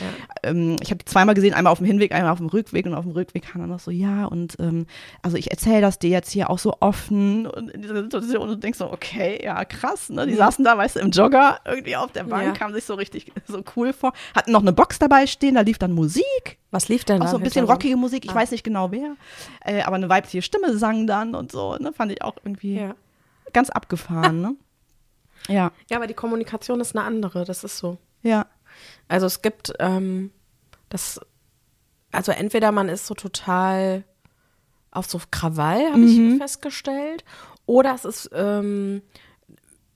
ähm, ich habe die zweimal gesehen, einmal auf dem Hinweg, einmal auf dem Rückweg und auf dem Rückweg kam dann noch so, ja und ähm, also ich erzähle das dir jetzt hier auch so offen und in dieser Situation und du denkst so, okay, ja krass, ne? Die saßen da, weißt du, im Jogger irgendwie auf der Bank, Ja. kamen sich so richtig so cool vor, hatten noch eine Box dabei stehen, da lief dann Musik, Was lief denn auch da? so ein bisschen rockige Musik, ich Ah. weiß nicht genau wer, äh, aber eine weibliche Stimme sang dann und so, ne? Fand ich auch irgendwie Ja. ganz abgefahren, ne? Ja, ja, aber die Kommunikation ist eine andere, das ist so. ja. Also es gibt ähm, das, also entweder man ist so total auf so Krawall, habe Mhm. ich festgestellt, oder es ist, ähm,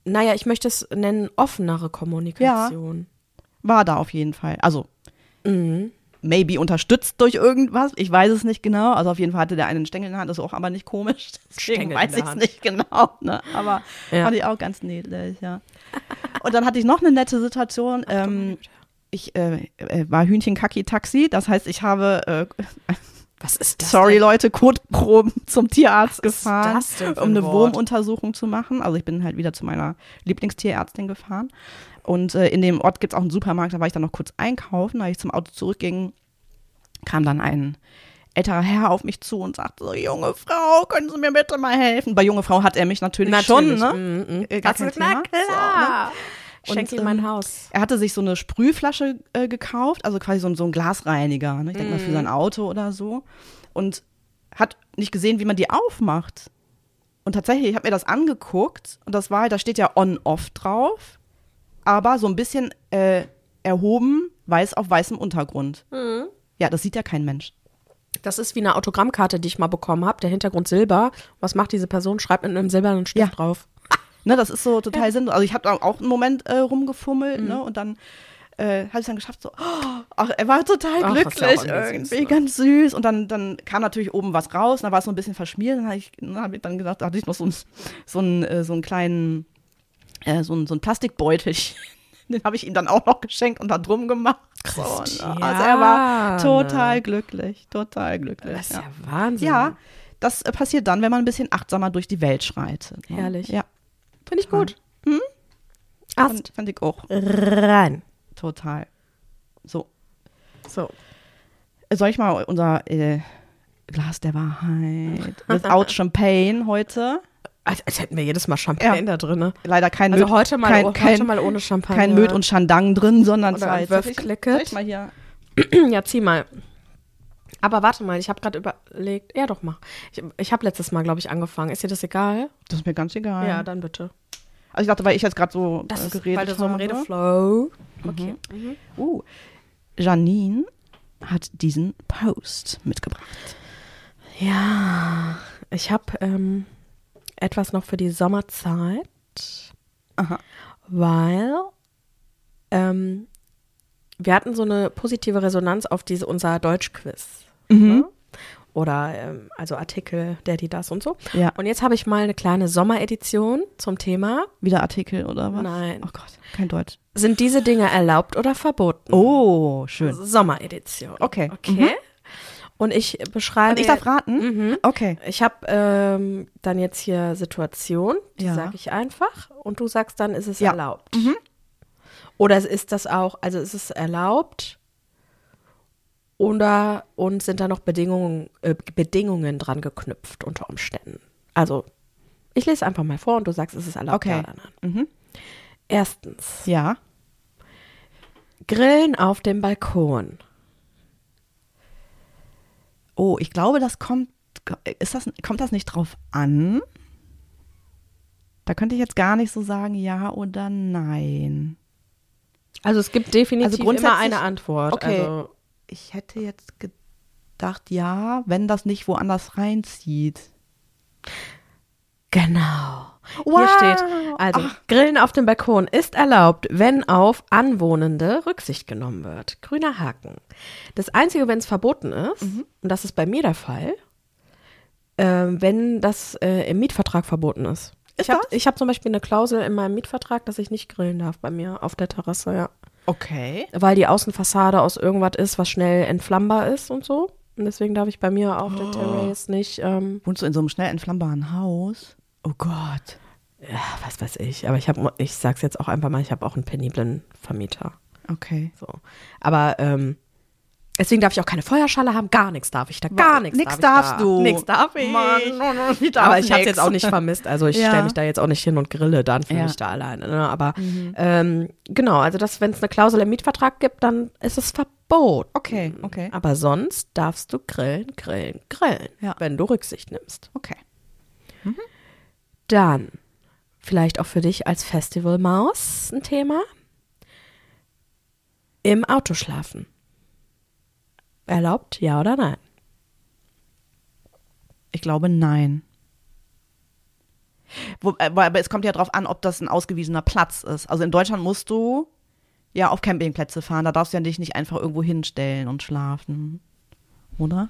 naja, ich möchte es nennen, offenere Kommunikation. War da auf jeden Fall. Also Mhm. Maybe unterstützt durch irgendwas. Ich weiß es nicht genau. Also auf jeden Fall hatte der einen Stängel in der Hand, das ist auch aber nicht komisch. Deswegen Stängel weiß ich es nicht genau. Ne? Aber Ja. fand ich auch ganz niedlich, ja. Und dann hatte ich noch eine nette Situation. Ähm, ich äh, äh, war Hühnchen-Kacki-Taxi. Das heißt, ich habe, äh, Was ist das? sorry denn? Leute, Kotproben zum Tierarzt Was gefahren, um ein eine Wort? Wurmuntersuchung zu machen. Also ich bin halt wieder zu meiner Lieblingstierärztin gefahren. Und äh, in dem Ort gibt es auch einen Supermarkt, da war ich dann noch kurz einkaufen. Da ich zum Auto zurückging, kam dann ein älterer Herr auf mich zu und sagte so, junge Frau, können Sie mir bitte mal helfen? Bei junge Frau hat er mich natürlich, schon, ne? Mm, mm. Äh, gar kein Thema. Na klar. Und, Schenk ihm mein ähm, Haus. Er hatte sich so eine Sprühflasche äh, gekauft, also quasi so, ein- so ein Glasreiniger, ne? ich denke mal für sein Auto oder so. Und hat nicht gesehen, wie man die aufmacht. Und tatsächlich, ich habe mir das angeguckt und das war halt, da steht ja on-off drauf, aber so ein bisschen äh, erhoben, weiß auf weißem Untergrund. Ja, das sieht ja kein Mensch. Das ist wie eine Autogrammkarte, die ich mal bekommen habe. Der Hintergrund Silber. Was macht diese Person? Schreibt mit einem silbernen Stift Ja. drauf. Ne, das ist so total sinnlos. Also ich habe da auch einen Moment äh, rumgefummelt, Mhm. ne, und dann äh, habe ich dann geschafft, so, oh, ach, er war total Ach, ja glücklich auch irgendwie süß, ne? ganz süß. Und dann, dann kam natürlich oben was raus, und dann war es so ein bisschen verschmiert. Dann habe ich, dann hab ich dann gesagt, da hatte ich noch so, ein, so, einen, äh, so einen kleinen, äh, so, einen, so einen Plastikbeutel. Den habe ich ihm dann auch noch geschenkt und da drum gemacht. So, ne? Also er war total glücklich, total glücklich. Das ist ja. ja Wahnsinn. ja, das äh, passiert dann, wenn man ein bisschen achtsamer durch die Welt schreitet. ne? Herrlich. Ja, Finde ich gut. fand, Ast fand ich auch. rein. Total. So. So. Soll ich mal unser äh, Glas der Wahrheit without Champagne heute? Als, als hätten wir jedes Mal Champagner Ja. da drin. Ne? Leider kein Also Möd, heute mal, kein, kein, heute mal ohne Champagner. kein Möd und Chandang drin, sondern Oder zwei. Soll ich- soll ich mal hier. ja, zieh mal. Aber warte mal, ich habe gerade überlegt. Ja, doch mal. Ich, ich habe letztes Mal, glaube ich, angefangen. Ist dir das egal? Das ist mir ganz egal. Ja, dann bitte. Also ich dachte, weil ich jetzt gerade so Das äh, ist, geredet weil du so im. Redeflow. Okay. Uh, Janine hat diesen Post mitgebracht. Ja, ich habe ähm, etwas noch für die Sommerzeit, Aha. weil ähm, wir hatten so eine positive Resonanz auf diese unser Deutschquiz. Ne? Oder ähm, also Artikel, der, die, das und so. Ja. Und jetzt habe ich mal eine kleine Sommeredition zum Thema. Wieder Artikel oder was? Nein. Oh Gott, kein Deutsch. Sind diese Dinge erlaubt oder verboten? Oh, schön. Sommeredition. Okay. Okay. Mhm. Und ich beschreibe. Und ich darf raten? Mhm. Okay. Ich habe ähm, dann jetzt hier Situation, die Ja. sage ich einfach und du sagst dann, ist es Ja. erlaubt. Mhm. Oder ist das auch, also ist es erlaubt oder und sind da noch Bedingungen, äh, Bedingungen dran geknüpft unter Umständen? Also ich lese einfach mal vor und du sagst, ist es erlaubt Okay. ja. Mhm. Erstens, Ja. Grillen auf dem Balkon. Oh, ich glaube, das kommt, ist das, kommt das nicht drauf an? Da könnte ich jetzt gar nicht so sagen, ja oder nein. Also es gibt definitiv Also grundsätzlich- immer eine Antwort. Okay. Also, Ich hätte jetzt gedacht, ja, wenn das nicht woanders reinzieht. Genau. Hier Wow. steht, also Grillen auf dem Balkon ist erlaubt, wenn auf Anwohnende Rücksicht genommen wird. Grüner Haken. Das Einzige, wenn es verboten ist, Mhm. und das ist bei mir der Fall, ähm, wenn das äh, im Mietvertrag verboten ist. Ist ich habe hab zum Beispiel eine Klausel in meinem Mietvertrag, dass ich nicht grillen darf bei mir auf der Terrasse, ja. Okay. weil die Außenfassade aus irgendwas ist, was schnell entflammbar ist und so. Und deswegen darf ich bei mir auf der Terrace nicht, ähm, Wohnst du in so einem schnell entflammbaren Haus? Oh Gott. ja, was weiß ich. Aber ich habe, ich sag's jetzt auch einfach mal, ich habe auch einen peniblen Vermieter. Okay. So. Aber ähm, deswegen darf ich auch keine Feuerschale haben, gar nichts darf ich da, gar nichts. Nix darf darfst da. du. Nix darf ich. Mann, ich darf Aber ich habe nix. jetzt auch nicht vermisst. Also ich Ja. stelle mich da jetzt auch nicht hin und grille dann für Ja. mich da alleine. Ne? Aber ähm, genau, also das, wenn es eine Klausel im Mietvertrag gibt, dann ist es verboten. Okay, okay. Aber sonst darfst du grillen, grillen, grillen, Ja. wenn du Rücksicht nimmst. Okay. Dann vielleicht auch für dich als Festivalmaus ein Thema. Im Auto schlafen. Erlaubt, ja oder nein? Ich glaube, nein. Wo, äh, aber es kommt ja darauf an, ob das ein ausgewiesener Platz ist. Also in Deutschland musst du ja auf Campingplätze fahren. Da darfst du ja dich nicht einfach irgendwo hinstellen und schlafen. Oder?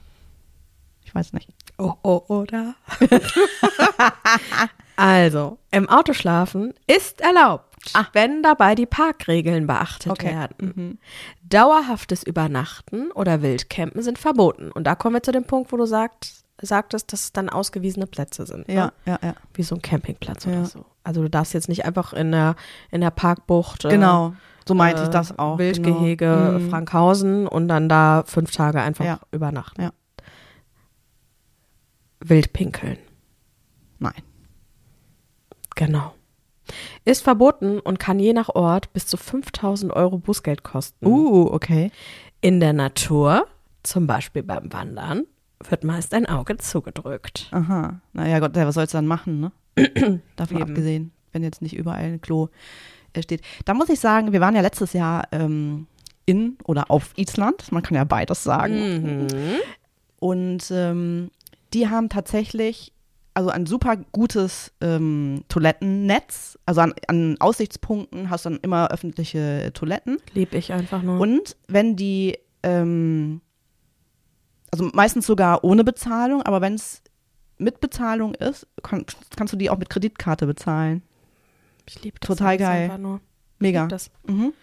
Ich weiß nicht. Oh, oh, oder? also, im Auto schlafen ist erlaubt, wenn dabei die Parkregeln beachtet Okay. werden. Dauerhaftes Übernachten oder Wildcampen sind verboten. Und da kommen wir zu dem Punkt, wo du sagt, sagtest, dass es dann ausgewiesene Plätze sind. Ne? Ja, ja, ja. Wie so ein Campingplatz Ja. oder so. Also du darfst jetzt nicht einfach in der, in der Parkbucht. äh, Genau. So meinte ich äh, das auch. Wildgehege Genau. Mhm. Frankhausen und dann da fünf Tage einfach Ja. übernachten. Ja. Wildpinkeln. Nein. Genau. Ist verboten und kann je nach Ort bis zu 5000 Euro Bußgeld kosten. Uh, okay. In der Natur, zum Beispiel beim Wandern, wird meist ein Auge zugedrückt. Aha. Naja, Gott, was sollst du dann machen, ne? Davon Eben. abgesehen, wenn jetzt nicht überall ein Klo äh, steht. Da muss ich sagen, wir waren ja letztes Jahr ähm, in oder auf Island. Man kann ja beides sagen. Mhm. Und ähm, die haben tatsächlich also ein super gutes ähm, Toilettennetz. Also an, an Aussichtspunkten hast du dann immer öffentliche Toiletten. Lieb ich einfach nur. Und wenn die, ähm, also meistens sogar ohne Bezahlung, aber wenn es mit Bezahlung ist, kann, kannst du die auch mit Kreditkarte bezahlen. ich liebe das total geil. Einfach nur. Mega. Das. Mhm.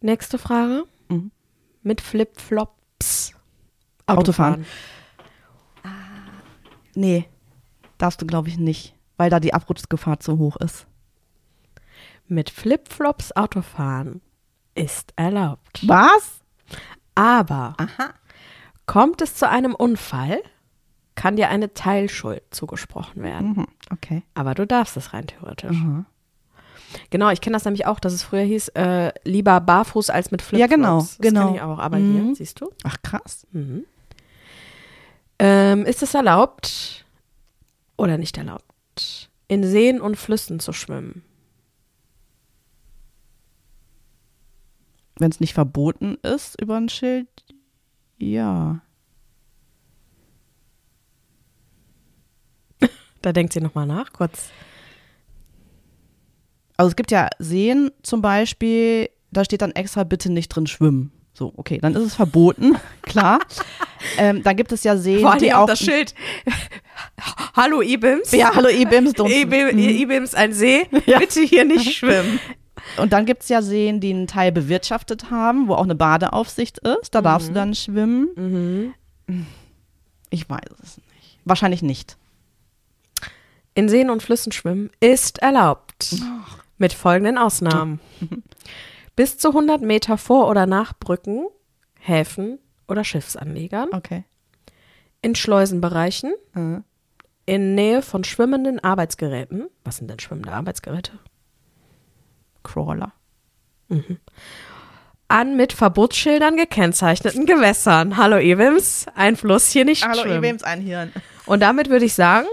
Nächste Frage. Mhm. Mit Flipflops. Autofahren. Nee, darfst du, glaube ich, nicht, weil da die Abrutschgefahr zu hoch ist. Mit Flipflops Autofahren ist erlaubt. Was? Aber Aha. kommt es zu einem Unfall, kann dir eine Teilschuld zugesprochen werden. Mhm. Okay. Aber du darfst es rein theoretisch. Aha. Genau, ich kenne das nämlich auch, dass es früher hieß, äh, lieber barfuß als mit Flipflops. Ja, genau, Das genau. ich auch, aber Mhm. hier, siehst du. Ach, krass. Mhm. Ähm, ist es erlaubt oder nicht erlaubt, in Seen und Flüssen zu schwimmen? Wenn es nicht verboten ist über ein Schild, ja. Da denkt sie nochmal nach, kurz. Also es gibt ja Seen zum Beispiel, da steht dann extra bitte nicht drin schwimmen. So, okay, dann ist es verboten, klar. ähm, dann gibt es ja Seen, Vor allem die auch das Schild. Hallo Ibims. Ja, hallo Ibims. don't- Ibi- Mhm. Ibims ein See. Ja. Bitte hier nicht schwimmen. Und dann gibt es ja Seen, die einen Teil bewirtschaftet haben, wo auch eine Badeaufsicht ist. Da darfst du dann schwimmen. Mhm. Ich weiß es nicht. Wahrscheinlich nicht. In Seen und Flüssen schwimmen ist erlaubt. Mit folgenden Ausnahmen. Bis zu 100 Meter vor oder nach Brücken, Häfen oder Schiffsanlegern. Okay. In Schleusenbereichen. Äh. In Nähe von schwimmenden Arbeitsgeräten. Was sind denn schwimmende Arbeitsgeräte? Crawler. An mit Verbotsschildern gekennzeichneten Gewässern. Hallo Ewims, ein Fluss hier nicht schwimmen. ein Hirn. Und damit würde ich sagen,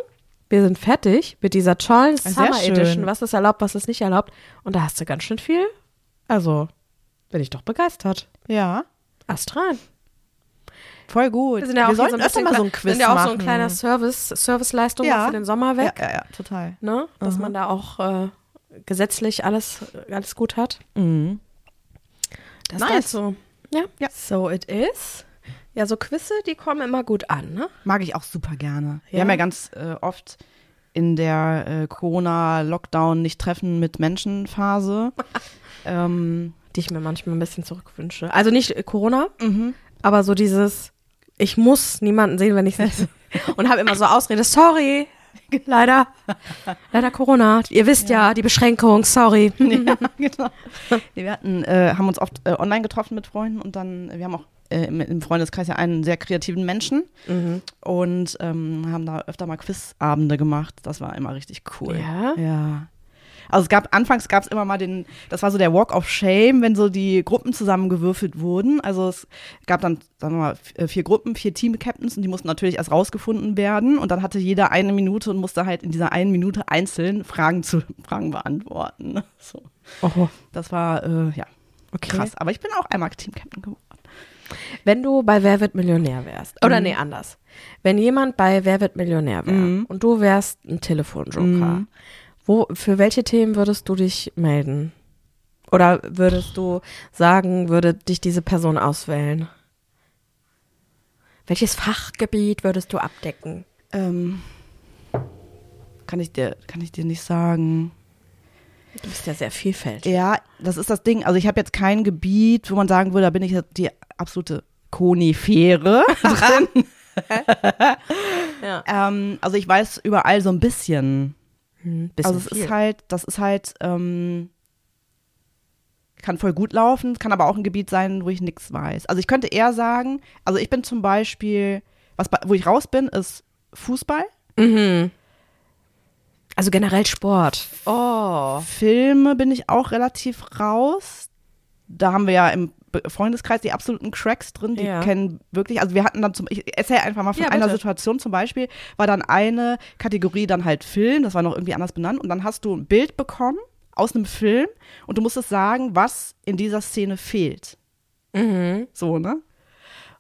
wir sind fertig mit dieser tollen Sehr Summer schön. Edition. Was ist erlaubt, was ist nicht erlaubt. Und da hast du ganz schön viel. Also, bin ich doch begeistert. Ja, Ast rein. voll gut. Wir sind ja auch hier sollten so ein öfter mal so ein Quiz sind ja auch machen. so ein kleiner Service, Serviceleistung Ja. für den Sommer weg. Ja, ja, ja, total. Ne? Dass man da auch äh, gesetzlich alles, alles gut hat. Mhm. Das Nice. dazu. Ja. Ja. So it is. Ja, so Quizze, die kommen immer gut an, ne? Mag ich auch super gerne. Wir Ja? haben ja ganz äh, oft in der äh, Corona-Lockdown Ähm, Die ich mir manchmal ein bisschen zurückwünsche. Also nicht Corona, mhm. aber so dieses, ich muss niemanden sehen, wenn ich sitze. Und habe immer so Ausrede, sorry, leider, leider Corona. Ihr wisst ja, die Beschränkung, sorry. ja, genau. Nee, wir hatten, äh, haben uns oft äh, online getroffen mit Freunden und dann, wir haben auch äh, im, im Freundeskreis ja einen sehr kreativen Menschen Mhm. und ähm, haben da öfter mal Quizabende gemacht. Das war immer richtig cool. Ja? Ja. Also es gab, anfangs gab es immer mal den, das war so der Walk of Shame, wenn so die Gruppen zusammengewürfelt wurden. Also es gab dann, sagen wir mal, äh, vier Gruppen, vier Team-Captains und die mussten natürlich erst rausgefunden werden. Und dann hatte jeder eine Minute und musste halt in dieser einen Minute einzeln Fragen zu Fragen beantworten. So. Oh, Das war, äh, ja, okay. krass. Aber ich bin auch einmal Team-Captain geworden. Wenn du bei Wer wird Millionär wärst, oder Mhm. nee, anders. Wenn jemand bei Wer wird Millionär wäre Mhm. und du wärst ein Telefonjoker, Mhm. Wo, für welche Themen würdest du dich melden? Oder würdest du sagen, würde dich diese Person auswählen? Welches Fachgebiet würdest du abdecken? Ähm, kann ich dir, kann ich dir nicht sagen. Du bist ja sehr vielfältig. Ja, das ist das Ding. Also ich habe jetzt kein Gebiet, wo man sagen würde, da bin ich die absolute Konifere drin. Ja. ähm, also ich weiß überall so ein bisschen. Hm, also es ist halt, das ist halt, ähm, kann voll gut laufen, kann aber auch ein Gebiet sein, wo ich nichts weiß. Also ich könnte eher sagen, also ich bin zum Beispiel, was wo ich raus bin, ist Fußball. Mhm. Also generell Sport. Oh. Filme bin ich auch relativ raus. Da haben wir ja im Freundeskreis die absoluten Cracks drin, die Ja. kennen wirklich, also wir hatten dann zum, ich erzähle einfach mal von Ja, einer. Situation zum Beispiel, war dann eine Kategorie dann halt Film, das war noch irgendwie anders benannt und dann hast du ein Bild bekommen aus einem Film und du musstest sagen, was in dieser Szene fehlt. Mhm. So, ne?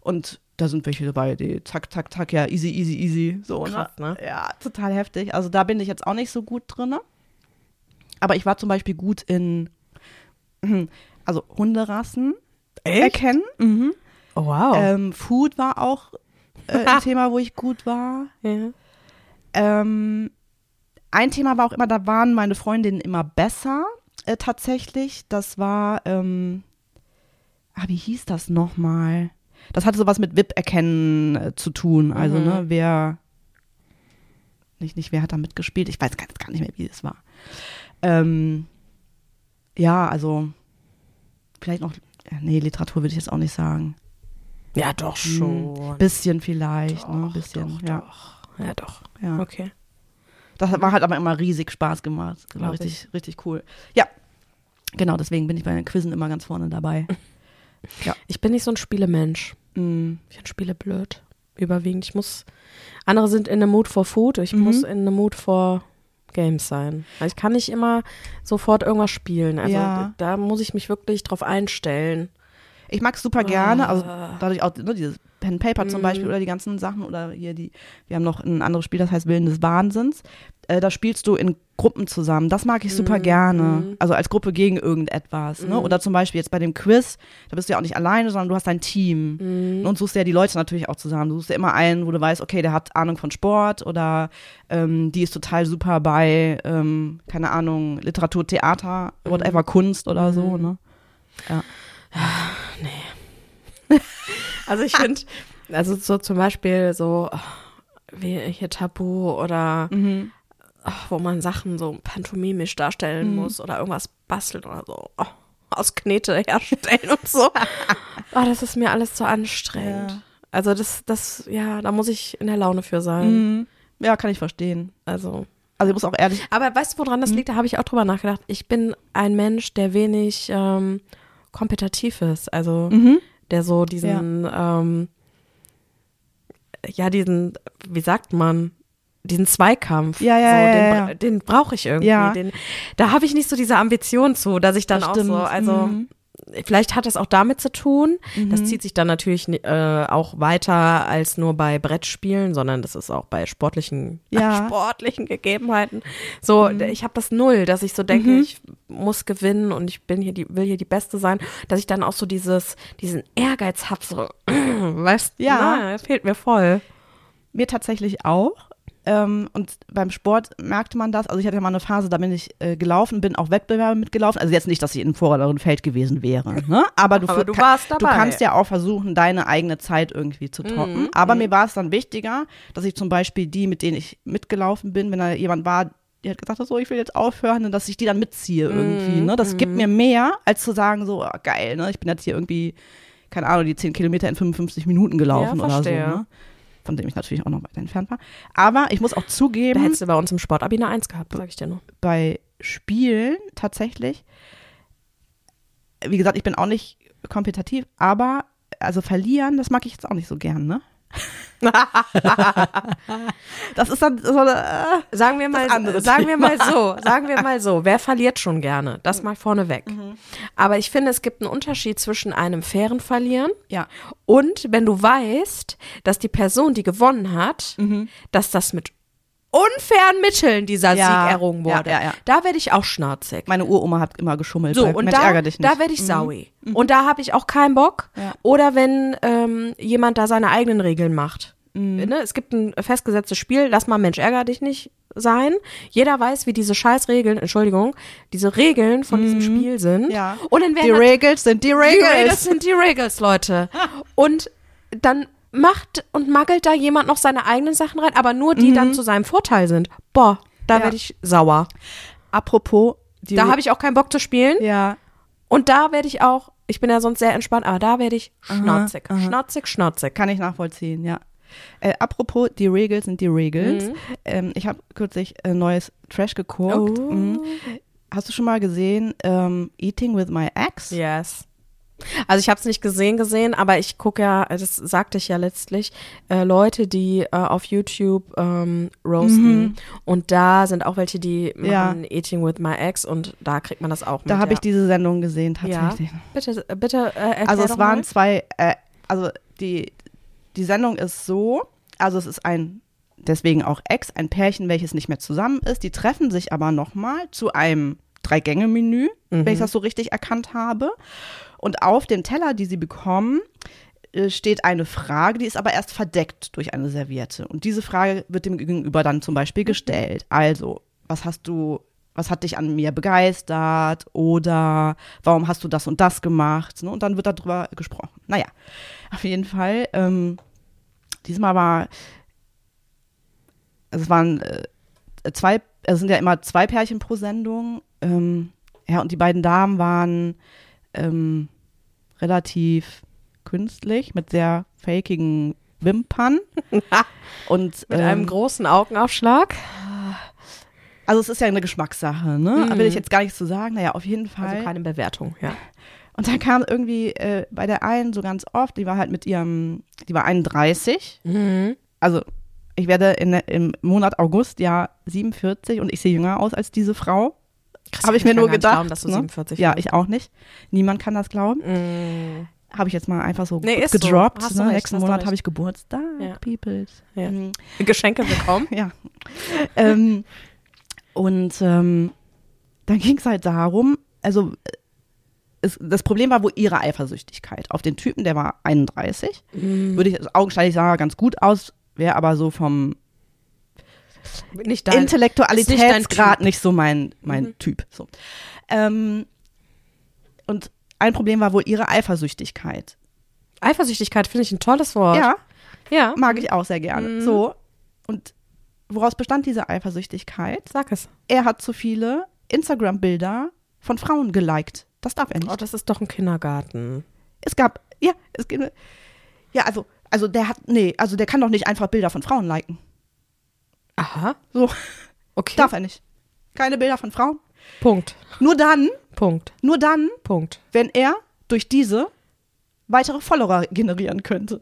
Und da sind welche dabei, die zack, zack, zack, ja, easy, easy, easy. So, Krass, ne? Ja, total heftig. Also da bin ich jetzt auch nicht so gut drin. Aber ich war zum Beispiel gut in, also Hunderassen erkennen. Mhm. Oh, wow. Ähm, Food war auch äh, ein Thema, wo ich gut war. ja. Ähm, ein Thema war auch immer, da waren meine Freundinnen immer besser äh, tatsächlich. Das war, ähm, ah, wie hieß das nochmal? Das hatte sowas mit WIP-Erkennen äh, zu tun. Also, Mhm. ne, wer, nicht, nicht, wer hat da mitgespielt? Ich weiß gar, gar nicht mehr, wie es war. Ähm, ja, also, vielleicht noch, ja, nee, Literatur würde ich jetzt auch nicht sagen. Ja, doch schon. Bisschen vielleicht, ne, Doch, bisschen, doch, ja. doch. Ja, doch. ja. Okay. Das hat- war halt aber immer riesig Spaß gemacht. Das war Glaub richtig, richtig cool. Ja, genau, deswegen bin ich bei den Quizzen immer ganz vorne dabei. Ich bin nicht so ein Spielemensch. Mm, Ich finde Spiele blöd. Überwiegend. Ich muss. Andere sind in the mood for food. Ich Mhm. muss in the mood for Games sein. Also ich kann nicht immer sofort irgendwas spielen. Also Ja. da muss ich mich wirklich drauf einstellen. Ich mag es super gerne, also Ah. dadurch auch ne, dieses Pen Paper zum Mhm. Beispiel oder die ganzen Sachen oder hier die, wir haben noch ein anderes Spiel, das heißt Willen des Wahnsinns. Äh, da spielst du in Gruppen zusammen. Das mag ich super Mhm. gerne. Mhm. Also als Gruppe gegen irgendetwas. Ne? Mhm. Oder zum Beispiel jetzt bei dem Quiz, da bist du ja auch nicht alleine, sondern du hast dein Team. Mhm. Und suchst ja die Leute natürlich auch zusammen. Du suchst ja immer einen, wo du weißt, okay, der hat Ahnung von Sport oder ähm, die ist total super bei, ähm, keine Ahnung, Literatur, Theater, whatever, Kunst oder so. Mhm. Ne? Also ich finde, also so zum Beispiel so wie hier Tabu oder Mhm. wo man Sachen so pantomimisch darstellen Mhm. muss oder irgendwas basteln oder so. Oh, aus Knete herstellen und so. Oh, das ist mir alles zu anstrengend. Ja. Also das, das, ja, da muss ich in der Laune für sein. Mhm. Ja, kann ich verstehen. Also. Also ich muss auch ehrlich, Aber weißt du, woran das liegt? Da habe ich auch drüber nachgedacht. Ich bin ein Mensch, der wenig ähm, kompetitiv ist. Also mhm. der so diesen, ja. Ähm, ja, diesen, wie sagt man, diesen Zweikampf. Ja, ja, so, ja, den, ja. bra- den brauche ich irgendwie. Ja. Den, da habe ich nicht so diese Ambition zu, dass ich dann Das auch stimmt. so, also Mhm. Vielleicht hat das auch damit zu tun. Das Mhm. zieht sich dann natürlich äh, auch weiter als nur bei Brettspielen, sondern das ist auch bei sportlichen, Ja. sportlichen Gegebenheiten. So, Mhm. ich habe das null, dass ich so denke, Mhm. ich muss gewinnen und ich bin hier die, will hier die Beste sein, dass ich dann auch so dieses, diesen Ehrgeiz hab, so, weißt Ja. na, das fehlt mir voll. mir tatsächlich auch. Ähm, und beim Sport merkte man das. Also ich hatte ja mal eine Phase, da bin ich äh, gelaufen, bin auch Wettbewerbe mitgelaufen. Also jetzt nicht, dass ich in einem vorderen Feld gewesen wäre, ne? Aber du, Aber du ka- warst du kannst ja auch versuchen, deine eigene Zeit irgendwie zu toppen. Aber mir war es dann wichtiger, dass ich zum Beispiel die, mit denen ich mitgelaufen bin, wenn da jemand war, die hat gesagt, so, ich will jetzt aufhören, dass ich die dann mitziehe irgendwie. Ne? Das gibt mir mehr, als zu sagen, so, ah, geil, ne? ich bin jetzt hier irgendwie, keine Ahnung, die 10 Kilometer in 55 Minuten gelaufen Ja, oder so. Ne? Von dem ich natürlich auch noch weiter entfernt war. Aber ich muss auch Da zugeben, hättest du bei uns im Sportabi eine Eins gehabt, sag ich dir nur. bei Spielen tatsächlich, wie gesagt, ich bin auch nicht kompetitiv, aber also verlieren, das mag ich jetzt auch nicht so gern, ne? das ist dann so, äh, Sagen wir mal, sagen wir mal so, sagen wir mal so, wer verliert schon gerne? Das mal vorneweg. Aber ich finde, es gibt einen Unterschied zwischen einem fairen Verlieren ja, und wenn du weißt, dass die Person, die gewonnen hat, dass das mit unfairen Mitteln dieser Ja, Sieg errungen wurde. ja, ja. Da werde ich auch schnauzig. meine Uroma hat immer geschummelt. So, und Mensch, da, ärger dich nicht. Mhm. da werde ich saui. Und da habe ich auch keinen Bock. Oder wenn ähm, jemand da seine eigenen Regeln macht. Mhm. Ne? Es gibt ein festgesetztes Spiel, lass mal Mensch, ärger dich nicht sein. Jeder weiß, wie diese Scheißregeln, Entschuldigung, diese Regeln von diesem Spiel sind. Mhm. Ja. Und dann werden die nat- Regels sind die die Regels Regels. sind die Regels, Leute. Und dann macht und magelt da jemand noch seine eigenen Sachen rein, aber nur die dann zu seinem Vorteil sind. Boah, da Mhm. Ja. werde ich sauer. Apropos, die Da habe ich auch keinen Bock zu spielen. ja, Und da werde ich auch, ich bin ja sonst sehr entspannt, aber da werde ich schnauzig, aha. schnauzig, schnauzig. kann ich nachvollziehen, ja. Äh, apropos, die Regels sind die Regels. Mhm. Ähm, ich habe kürzlich ein neues Trash geguckt. Oh. Mhm. Hast du schon mal gesehen, ähm, Eating with My Ex? Yes. Also ich habe es nicht gesehen gesehen, aber ich gucke ja, das sagte ich ja letztlich, äh, Leute, die äh, auf YouTube ähm, roasten und da sind auch welche, die Mhm. Ja. machen Eating with my ex und da kriegt man das auch mit. Da habe ja. ich diese Sendung gesehen, ja. tatsächlich. Bitte, äh, bitte äh, Also es waren mal. zwei, äh, also die, die Sendung ist so, also es ist ein, deswegen auch Ex, ein Pärchen, welches nicht mehr zusammen ist. Die treffen sich aber nochmal zu einem Drei-Gänge-Menü, wenn ich das so richtig erkannt habe. Und auf dem Teller, die sie bekommen, äh, steht eine Frage, die ist aber erst verdeckt durch eine Serviette. Und diese Frage wird dem Gegenüber dann zum Beispiel gestellt. Also, was hast du, was hat dich an mir begeistert? Oder warum hast du das und das gemacht? Ne? Und dann wird darüber gesprochen. Naja, auf jeden Fall. Ähm, diesmal war, also es waren äh, zwei, es sind ja immer zwei Pärchen pro Sendung. Ähm, ja, und die beiden Damen waren ähm, relativ künstlich mit sehr fakigen Wimpern. und mit einem ähm, großen Augenaufschlag. also es ist ja eine Geschmackssache, ne? Will ich jetzt gar nichts zu sagen. Naja, auf jeden Fall. Also keine Bewertung, ja. Und dann kam irgendwie äh, bei der einen so ganz oft, die war halt mit ihrem, die war 31. Mhm. Also ich werde in, im Monat August ja 47 und ich sehe jünger aus als diese Frau. Habe ich mir nur gedacht. glauben, dass du ne? 47 Ja, bist. ich auch nicht. Niemand kann das glauben. Mm. Habe ich jetzt mal einfach so Nee, so. gedroppt. Du ne? recht, Nächsten Monat habe ich Geburtstag, Ja. Peoples. Ja. Mhm. Geschenke bekommen. Ja. ähm, und ähm, dann ging es halt darum, also es, das Problem war wohl ihre Eifersüchtigkeit auf den Typen, der war 31. Würde ich augenscheinlich sagen, ganz gut aus, wäre aber so vom Nicht dein, Intellektualitätsgrad Typ. nicht so mein, mein Typ. So. Ähm, und ein Problem war wohl ihre Eifersüchtigkeit. Eifersüchtigkeit finde ich ein tolles Wort. Ja, Ja. mag ich auch sehr gerne. Mhm. So. Und woraus bestand diese Eifersüchtigkeit? Sag es. Er hat zu viele Instagram-Bilder von Frauen geliked. Das darf er nicht. Oh, das ist doch ein Kindergarten. Es gab, ja, es gibt, ja, also, also der hat, nee, also der kann doch nicht einfach Bilder von Frauen liken. Aha. So, Okay. darf er nicht. Keine Bilder von Frauen. Punkt. Nur dann, Punkt. nur dann, Punkt. wenn er durch diese weitere Follower generieren könnte.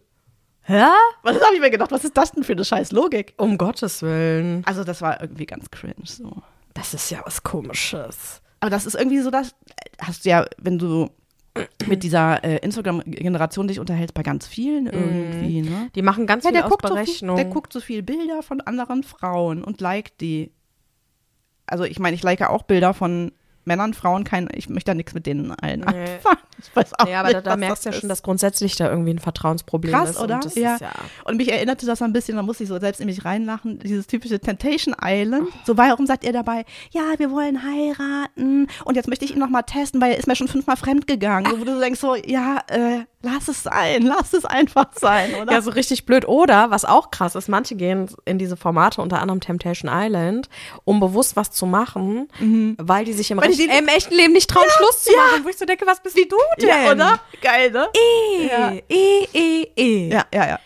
Hä? Was habe ich mir gedacht? Was ist das denn für eine scheiß Logik? Um Gottes Willen. Also das war irgendwie ganz cringe so. Das ist ja was Komisches. Aber das ist irgendwie so, das hast du ja, wenn du mit dieser äh, Instagram-Generation dich unterhältst, bei ganz vielen irgendwie, ne? Die machen ganz Ja, viel der guckt, so viel, der guckt so viel Bilder von anderen Frauen und liked die. Also ich meine, ich like auch Bilder von Männern, Frauen kein, ich möchte da nichts mit denen allen Nee. anfangen. Ich weiß auch Ja, aber nicht, da, da merkst du ja schon, dass grundsätzlich da irgendwie ein Vertrauensproblem Krass, ist. oder? Und Ja. Ist ja Und mich erinnerte das ein bisschen, da musste ich so selbst in mich reinlachen, dieses typische Temptation Island. So, warum sagt ihr dabei, ja, wir wollen heiraten und jetzt möchte ich ihn noch mal testen, weil er ist mir schon fünfmal fremd gegangen. So, wo du denkst so, ja, äh, lass es sein, lass es einfach sein, oder? Ja, so richtig blöd. Oder, was auch krass ist, manche gehen in diese Formate, unter anderem Temptation Island, um bewusst was zu machen, weil die sich im, die im echten Leben nicht trauen, Schluss zu ja. machen. Wo ich so denke, was bist du denn? ja, oder? Geil, ne? Eh, Ja. eh, eh, eh. Ja, ja, ja.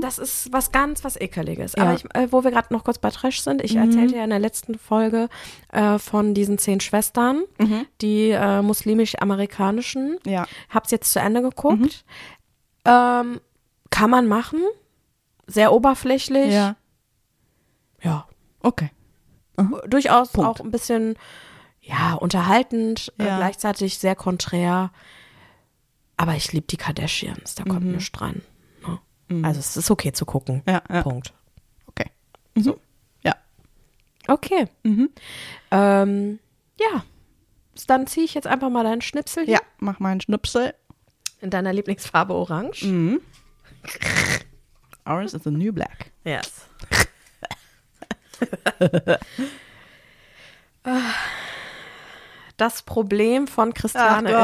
Das ist was ganz, was Ekeliges. Ja. Aber ich, äh, wo wir gerade noch kurz bei Trash sind, ich erzählte ja in der letzten Folge äh, von diesen zehn Schwestern, die äh, muslimisch-amerikanischen. Ja. Hab's jetzt zu Ende geguckt. Ähm, kann man machen. Sehr oberflächlich. Ja. Ja. Okay. Durchaus Punkt. auch ein bisschen, ja, unterhaltend, äh, Ja. gleichzeitig sehr konträr. Aber ich liebe die Kardashians, da kommt nichts dran. Ne? Also es ist okay zu gucken. Ja, ja. Punkt. Okay. So. Ja. Okay. Ähm, ja. Dann ziehe ich jetzt einfach mal deinen Schnipsel hier Ja, mach mal einen Schnipsel. in deiner Lieblingsfarbe Orange. Orange is the new black. Yes. Das Problem von Christiane ist.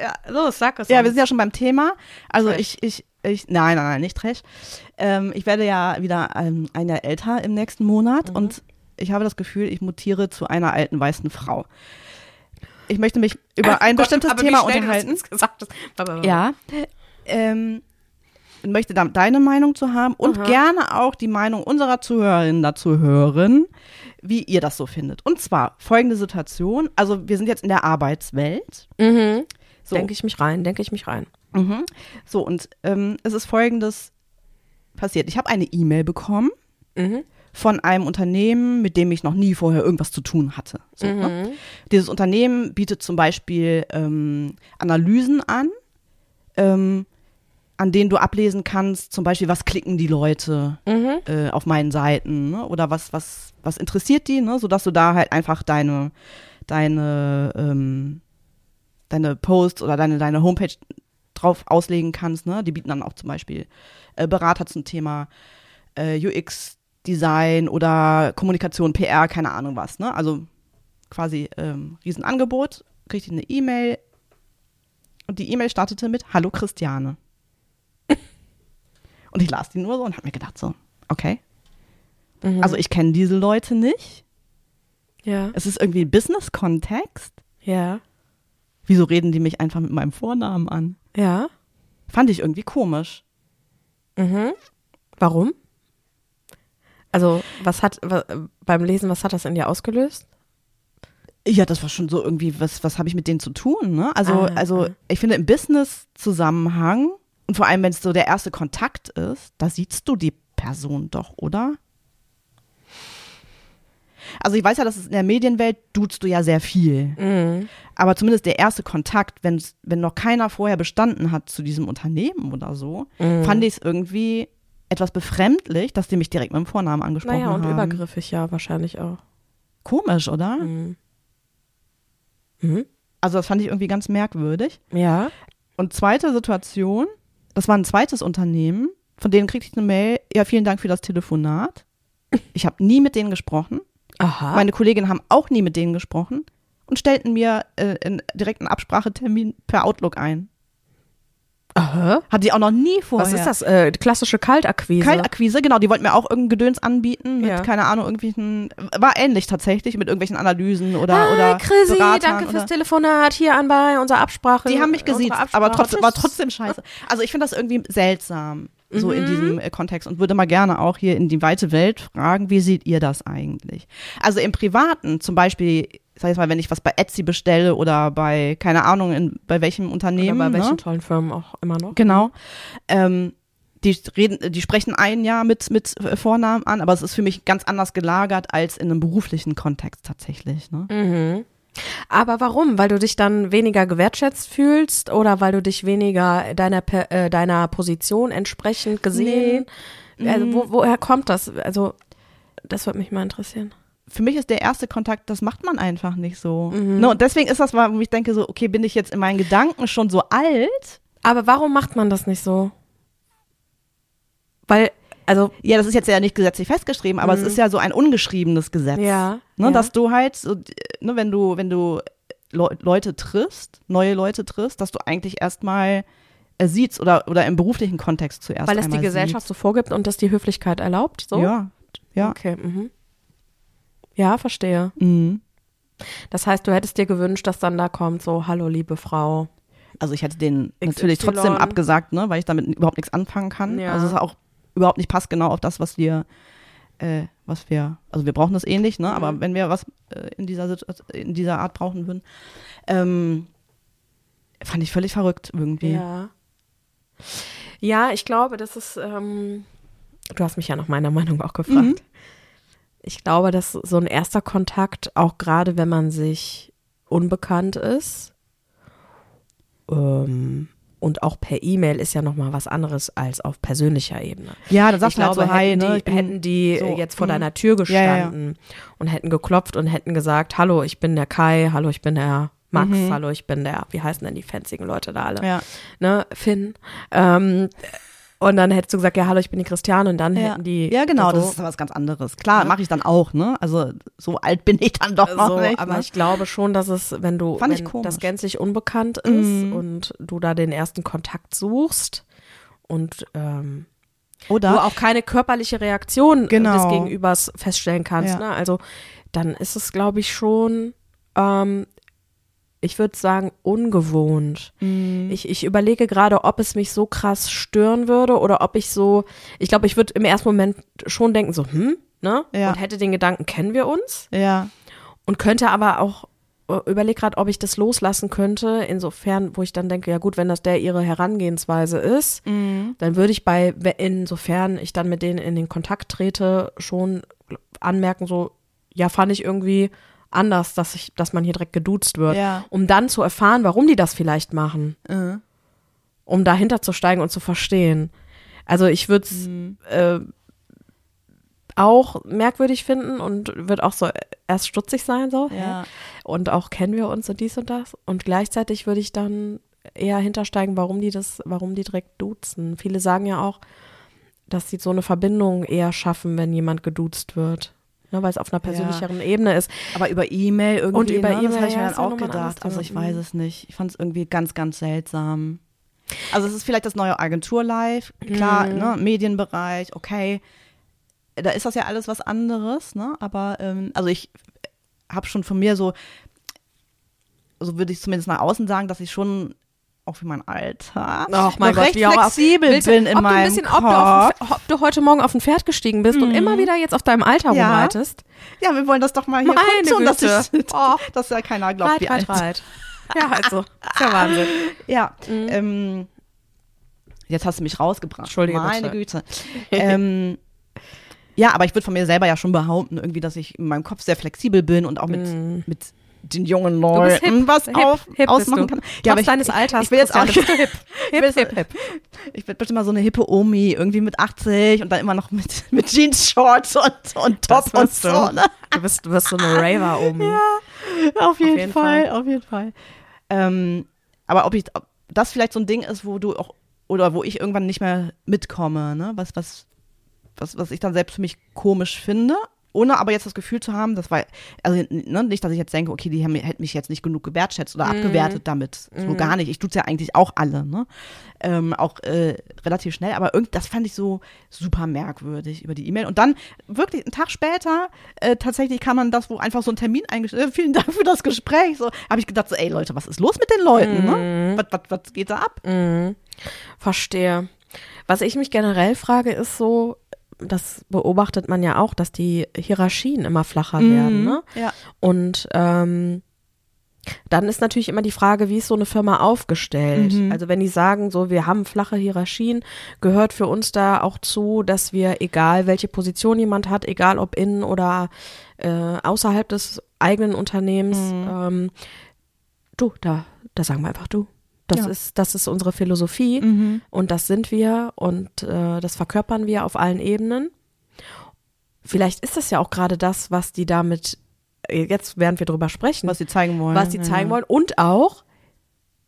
Ja, Los, sag es Ja, wir uns. sind ja schon beim Thema. Also ich, ich, ich, nein, nein, nein, nicht Trash. Ähm, ich werde ja wieder ähm, ein Jahr älter im nächsten Monat Mhm. und ich habe das Gefühl, ich mutiere zu einer alten weißen Frau. Ich möchte mich über ein Gott, bestimmtes Thema unterhalten. Ja. Ähm, möchte da deine Meinung zu haben und Aha. gerne auch die Meinung unserer Zuhörerinnen dazu hören, wie ihr das so findet. Und zwar folgende Situation. Also wir sind jetzt in der Arbeitswelt. Mhm. So. Denke ich mich rein, denke ich mich rein. Mhm. So, und ähm, es ist folgendes passiert. Ich habe eine E-Mail bekommen Mhm. von einem Unternehmen, mit dem ich noch nie vorher irgendwas zu tun hatte. So, ne? Dieses Unternehmen bietet zum Beispiel ähm, Analysen an, ähm, an denen du ablesen kannst, zum Beispiel, was klicken die Leute Mhm. äh, auf meinen Seiten ne? oder was, was, was interessiert die, ne? sodass du da halt einfach deine, deine, ähm, deine Posts oder deine, deine Homepage drauf auslegen kannst. Ne? Die bieten dann auch zum Beispiel äh, Berater zum Thema äh, UX-Design oder Kommunikation, PR, keine Ahnung was. Ne? Also quasi ähm, Riesenangebot, kriegte ich eine E-Mail und die E-Mail startete mit Hallo Christiane. und ich las die nur so und habe mir gedacht so, okay. Mhm. Also ich kenne diese Leute nicht. Ja. Es ist irgendwie Business-Kontext. Ja. Wieso reden die mich einfach mit meinem Vornamen an? Ja. Fand ich irgendwie komisch. Mhm. Warum? Also, was hat beim Lesen, was hat das in dir ausgelöst? Ja, das war schon so irgendwie, was, was habe ich mit denen zu tun, ne? Also, Ah, also ah. ich finde im Business-Zusammenhang und vor allem, wenn es so der erste Kontakt ist, da siehst du die Person doch, oder? Also ich weiß ja, dass es in der Medienwelt duzt du ja sehr viel. Mhm. Aber zumindest der erste Kontakt, wenn's, wenn noch keiner vorher bestanden hat zu diesem Unternehmen oder so, Mhm. fand ich es irgendwie etwas befremdlich, dass die mich direkt mit dem Vornamen angesprochen Naja, und haben. übergriffig ja wahrscheinlich auch. Komisch, oder? Mhm. Mhm. Also das fand ich irgendwie ganz merkwürdig. Ja. Und zweite Situation, das war ein zweites Unternehmen, von denen kriegte ich eine Mail, ja, vielen Dank für das Telefonat. Ich habe nie mit denen gesprochen. Aha. Meine Kolleginnen haben auch nie mit denen gesprochen und stellten mir äh, in, einen Absprachetermin per Outlook ein. Aha. Hat die auch noch nie vorher. Was ist das? Äh, klassische Kaltakquise. Kaltakquise, genau, die wollten mir auch irgendein Gedöns anbieten mit, Ja. keine Ahnung, irgendwelchen, war ähnlich tatsächlich, mit irgendwelchen Analysen oder, Hi, oder Chrissy, Beratern danke fürs oder, Telefonat hier an bei unserer Absprache. Die haben mich gesiezt, aber trotzdem, war trotzdem scheiße. Also ich finde das irgendwie seltsam, so in diesem äh, Kontext und würde mal gerne auch hier in die weite Welt fragen, wie seht ihr das eigentlich? Also im Privaten, zum Beispiel, sag ich mal, wenn ich was bei Etsy bestelle oder bei, keine Ahnung, in, bei welchem Oder Unternehmen. bei welchen ne? tollen Firmen auch immer noch. Genau. Ähm, die reden, die sprechen ein Jahr mit, mit Vornamen an, aber es ist für mich ganz anders gelagert als in einem beruflichen Kontext tatsächlich. Ne? Mhm. Aber warum? Weil du dich dann weniger gewertschätzt fühlst oder weil du dich weniger deiner äh, deiner Position entsprechend gesehen? Also wo, woher kommt das? Also das würde mich mal interessieren. für mich ist der erste Kontakt, das macht man einfach nicht so. Mhm. Ne? Und deswegen ist das mal, wo ich denke so, okay, bin ich jetzt in meinen Gedanken schon so alt? Aber warum macht man das nicht so? Weil, also, Ja, das ist jetzt ja nicht gesetzlich festgeschrieben, aber es ist ja so ein ungeschriebenes Gesetz. Mhm. ja. Ne, ja. Dass du halt, so, ne, wenn du, wenn du Le Leute triffst, neue Leute triffst, dass du eigentlich erstmal äh, siehst oder, oder im beruflichen Kontext zuerst Weil es die Gesellschaft so vorgibt und das die Höflichkeit erlaubt, so? siehst. Ja, ja. Okay, mhm. Ja, verstehe. Mhm. Das heißt, du hättest dir gewünscht, dass dann da kommt so, hallo, liebe Frau. Also ich hätte den XY. natürlich trotzdem abgesagt, ne, weil ich damit überhaupt nichts anfangen kann. Ja. Also es ist auch überhaupt nicht passt genau auf das, was wir, äh, was wir, also wir brauchen das ähnlich, ne, Mhm. aber wenn wir was äh, in dieser in dieser Art brauchen würden, ähm, fand ich völlig verrückt irgendwie. Ja. Ja, ich glaube, das ist, ähm, du hast mich ja nach meiner Meinung auch gefragt. Mhm. Ich glaube, dass so ein erster Kontakt, auch gerade wenn man sich unbekannt ist, ähm, und auch per E-Mail ist ja nochmal was anderes als auf persönlicher Ebene. Ja, da Ich sagst du halt so, hi, hätten, ne, die, ich hätten die so, jetzt vor mhm. deiner Tür Ja, ja, ja. gestanden und hätten geklopft und hätten gesagt, hallo, ich bin der Kai, hallo, ich bin der Max, Mhm. hallo, ich bin der, wie heißen denn die fanzigen Leute da alle? Ja. ne, Finn. Ähm, und dann hättest du gesagt, ja, hallo, ich bin die Christiane und dann Ja. hätten die. ja, genau, so, das ist was ganz anderes. Klar, Ja. mache ich dann auch, ne? Also so alt bin ich dann doch noch so, nicht. aber ne? ich glaube schon, dass es, wenn du, Fand wenn das gänzlich unbekannt ist Mhm. und du da den ersten Kontakt suchst und ähm, Oder? du auch keine körperliche Reaktion Genau. des Gegenübers feststellen kannst, Ja. ne? Also dann ist es, glaube ich, schon, ähm, ich würde sagen, ungewohnt. Mhm. Ich, ich überlege gerade, ob es mich so krass stören würde oder ob ich so, ich glaube, ich würde im ersten Moment schon denken, so, hm, ne? Ja. Und hätte den Gedanken, kennen wir uns? ja. Und könnte aber auch, äh, überlege gerade, ob ich das loslassen könnte, insofern, wo ich dann denke, ja gut, wenn das der ihre Herangehensweise ist, Mhm. dann würde ich bei, insofern ich dann mit denen in den Kontakt trete, schon anmerken, so, ja, fand ich irgendwie anders, dass ich, dass man hier direkt geduzt wird. Ja. Um dann zu erfahren, warum die das vielleicht machen Äh. um dahinter zu steigen und zu verstehen. Also ich würde es Mhm. äh, auch merkwürdig finden und wird auch so erst stutzig sein so. Ja. Und auch kennen wir uns und dies und das. Und gleichzeitig würde ich dann eher hintersteigen, warum die das, warum die direkt duzen. Viele sagen ja auch, dass sie so eine Verbindung eher schaffen, wenn jemand geduzt wird. Ne, weil es auf einer persönlicheren Ebene ist. Aber über E-Mail irgendwie, Und über ne? E-Mail, habe ich ja, mir dann ja auch gedacht. Also ich weiß es nicht. Ich fand es irgendwie ganz, ganz seltsam. Also es ist vielleicht das neue Agentur-Live, klar, Mhm. ne, Medienbereich, okay. Da ist das ja alles was anderes, ne? Aber ähm, also ich habe schon von mir so, so würde ich zumindest nach außen sagen, dass ich schon auch für mein Alter Ach mein noch Gott, recht wie auch- flexibel du- bin in ob du ein meinem bisschen, Kopf. ob du, auf ob du heute Morgen auf ein Pferd gestiegen bist und immer wieder jetzt auf deinem Alter Ja. rumreitest. Ja, wir wollen das doch mal hier Meine dass, ich, Oh. dass ja keiner glaubt, Reit, wie reit, alt reit. Ja, also, ist ja Wahnsinn. Ja, ähm, jetzt hast du mich rausgebracht. Entschuldige Meine bitte. Güte. ähm, ja, aber ich würde von mir selber ja schon behaupten, irgendwie, dass ich in meinem Kopf sehr flexibel bin und auch mit, mit den jungen bist Leuten hip, was hip, auf, hip bist ausmachen kann. Ja, Trotz deines Alters, ich will jetzt auch, bist hip. Hip, jetzt- hip, hip. ich werde bestimmt mal so eine hippe Omi, irgendwie mit 80 und dann immer noch mit, mit Jeans-Shorts und, und Top und so. Ne? Du bist, du wirst so eine Raver-Omi. Auf jeden, jeden Fall, auf jeden Fall. Ähm, aber ob ich, ob das vielleicht so ein Ding ist, wo du auch, oder wo ich irgendwann nicht mehr mitkomme, ne? Was, was, was, was ich dann selbst für mich komisch finde. Ohne aber jetzt das Gefühl zu haben, das war, also ne, nicht, dass ich jetzt denke, okay, die haben, hätten mich jetzt nicht genug gewertschätzt oder abgewertet damit. So gar nicht. Ich tut's ja eigentlich auch alle, ne? Ähm, auch äh, relativ schnell, aber irgend, das fand ich so super merkwürdig über die E-Mail. Und dann wirklich einen Tag später, äh, tatsächlich kann man das, wo einfach so ein Termin eingestellt, äh, vielen Dank für das Gespräch. So habe ich gedacht, so, ey Leute, was ist los mit den Leuten? Ne? Was, was, was geht da ab? Verstehe. Was ich mich generell frage, ist so, das beobachtet man ja auch, dass die Hierarchien immer flacher werden. Ne? Ja. Und ähm, dann ist natürlich immer die Frage, wie ist so eine Firma aufgestellt? Also wenn die sagen, so wir haben flache Hierarchien, gehört für uns da auch zu, dass wir, egal welche Position jemand hat, egal ob innen oder äh, außerhalb des eigenen Unternehmens, ähm, du, da, da sagen wir einfach du. Das Ja. ist, das ist unsere Philosophie und das sind wir und äh, das verkörpern wir auf allen Ebenen. vielleicht ist das ja auch gerade das, was die damit, jetzt während wir drüber sprechen, Was sie zeigen wollen. was sie ja. zeigen wollen und auch,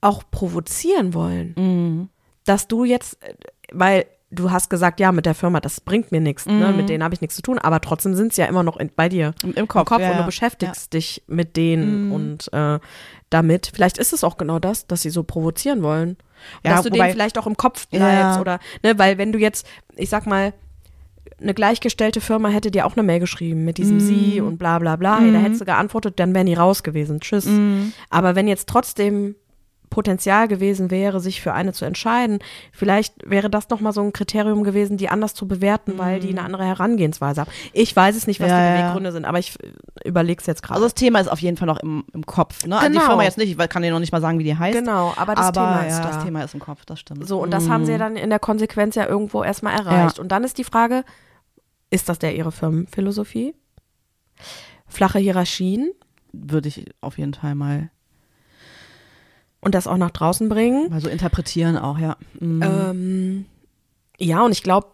auch provozieren wollen. Mhm. Dass du jetzt, äh, weil du hast gesagt, ja, mit der Firma, das bringt mir nichts, ne? mit denen habe ich nichts zu tun, aber trotzdem sind sie ja immer noch in, bei dir Im, Im Kopf. im Kopf ja, und du ja. beschäftigst dich mit denen und äh, damit. Vielleicht ist es auch genau das, dass sie so provozieren wollen. Ja, dass du wobei- denen vielleicht auch im Kopf bleibst Ja. oder, ne, weil wenn du jetzt, ich sag mal, eine gleichgestellte Firma hätte dir auch eine Mail geschrieben mit diesem Sie und bla bla bla. Hey, da hättest du geantwortet, dann wären die raus gewesen. Tschüss. Aber wenn jetzt trotzdem Potenzial gewesen wäre, sich für eine zu entscheiden, vielleicht wäre das nochmal so ein Kriterium gewesen, die anders zu bewerten, weil die eine andere Herangehensweise haben. Ich weiß es nicht, was Ja, die ja. Beweggründe sind, aber ich überlege es jetzt gerade. Also das Thema ist auf jeden Fall noch im, im Kopf. Ne? Also die Genau. Firma jetzt nicht, ich kann dir noch nicht mal sagen, wie die heißt. genau, aber das aber Thema ist ja, da. das Thema ist im Kopf, das stimmt. So, und das haben sie ja dann in der Konsequenz ja irgendwo erstmal erreicht. Und dann ist die Frage, ist das der ihre Firmenphilosophie? Flache Hierarchien Würde ich auf jeden Fall mal, und das auch nach draußen bringen. mal so interpretieren auch, ja. Mhm. Ähm, ja, und ich glaube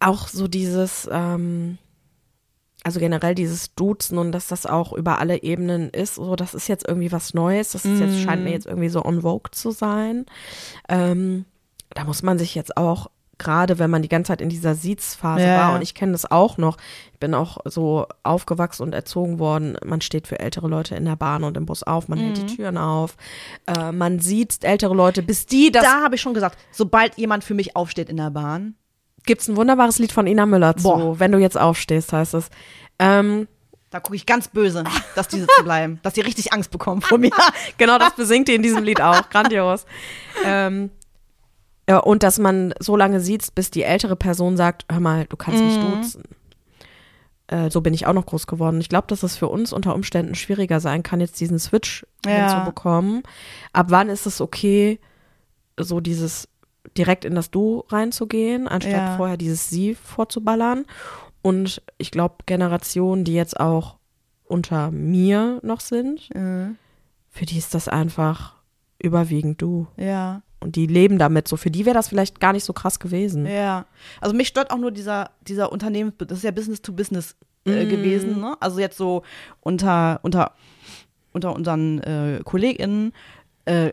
auch so dieses, ähm, also generell dieses Duzen und dass das auch über alle Ebenen ist, so das ist jetzt irgendwie was Neues. Das ist jetzt, scheint mir jetzt irgendwie so on vogue zu sein. Ähm, da muss man sich jetzt auch gerade wenn man die ganze Zeit in dieser Siezphase Ja, war und ich kenne das auch noch. Ich bin auch so aufgewachsen und erzogen worden. Man steht für ältere Leute in der Bahn und im Bus auf, man hält die Türen auf, äh, man sieht ältere Leute, bis die das da habe ich schon gesagt, sobald jemand für mich aufsteht in der Bahn, gibt's ein wunderbares Lied von Ina Müller zu. Boah. Wenn du jetzt aufstehst, heißt es. Ähm, da gucke ich ganz böse, dass die sitzen bleiben, dass die richtig Angst bekommen vor mir. genau das besingt die in diesem Lied auch. Grandios. Ähm, und dass man so lange sieht, bis die ältere Person sagt, hör mal, du kannst mich duzen. Äh, so bin ich auch noch groß geworden. Ich glaube, dass es für uns unter Umständen schwieriger sein kann, jetzt diesen Switch Ja. hinzubekommen. Ab wann ist es okay, so dieses direkt in das Du reinzugehen, anstatt Ja. vorher dieses Sie vorzuballern? Und ich glaube, Generationen, die jetzt auch unter mir noch sind, für die ist das einfach überwiegend du. ja. Und die leben damit so. Für die wäre das vielleicht gar nicht so krass gewesen. Ja, also mich stört auch nur dieser, dieser Unternehmen, das ist ja Business to Business äh, Mm. gewesen, ne? Also jetzt so unter, unter, unter unseren äh, KollegInnen äh,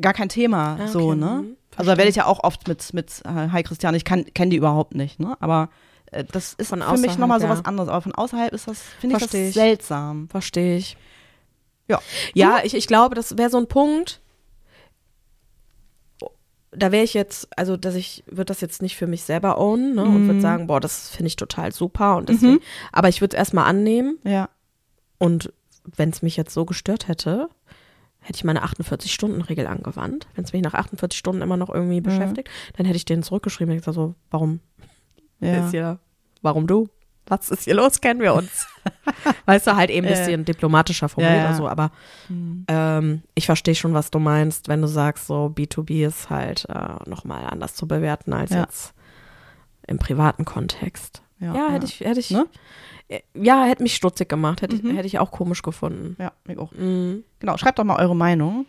gar kein Thema, Ah, so, okay, ne? mhm, Also da werde ich ja auch oft mit, mit äh, Hi Christian, ich kenne die überhaupt nicht, ne? Aber äh, das ist Von für mich nochmal so ja. was anderes. Aber von außerhalb ist das, finde ich das seltsam. Verstehe ich. Ja. Ja, ich, ich glaube, das wäre so ein Punkt. Da wäre ich jetzt, also dass ich würde das jetzt nicht für mich selber ownen ne, und Mhm. würde sagen, boah, das finde ich total super und deswegen, aber ich würde es erstmal annehmen Ja. und wenn es mich jetzt so gestört hätte, hätte ich meine 48-Stunden-Regel angewandt. Wenn es mich nach 48 Stunden immer noch irgendwie beschäftigt, dann hätte ich denen zurückgeschrieben und gesagt so, warum Ja. ist hier, warum du? Was ist hier los? Kennen wir uns? weißt du, halt eben ein Ja. bisschen diplomatischer formuliert Ja, ja. oder so, aber ähm, ich verstehe schon, was du meinst, wenn du sagst, so B2B ist halt äh, nochmal anders zu bewerten als Ja. jetzt im privaten Kontext. Ja, hätte ich, hätte ich, Ne? äh, ja, hätte mich stutzig gemacht, hätte, ich, hätte ich auch komisch gefunden. Ja, ich auch. Mhm. Genau, schreibt doch mal eure Meinung.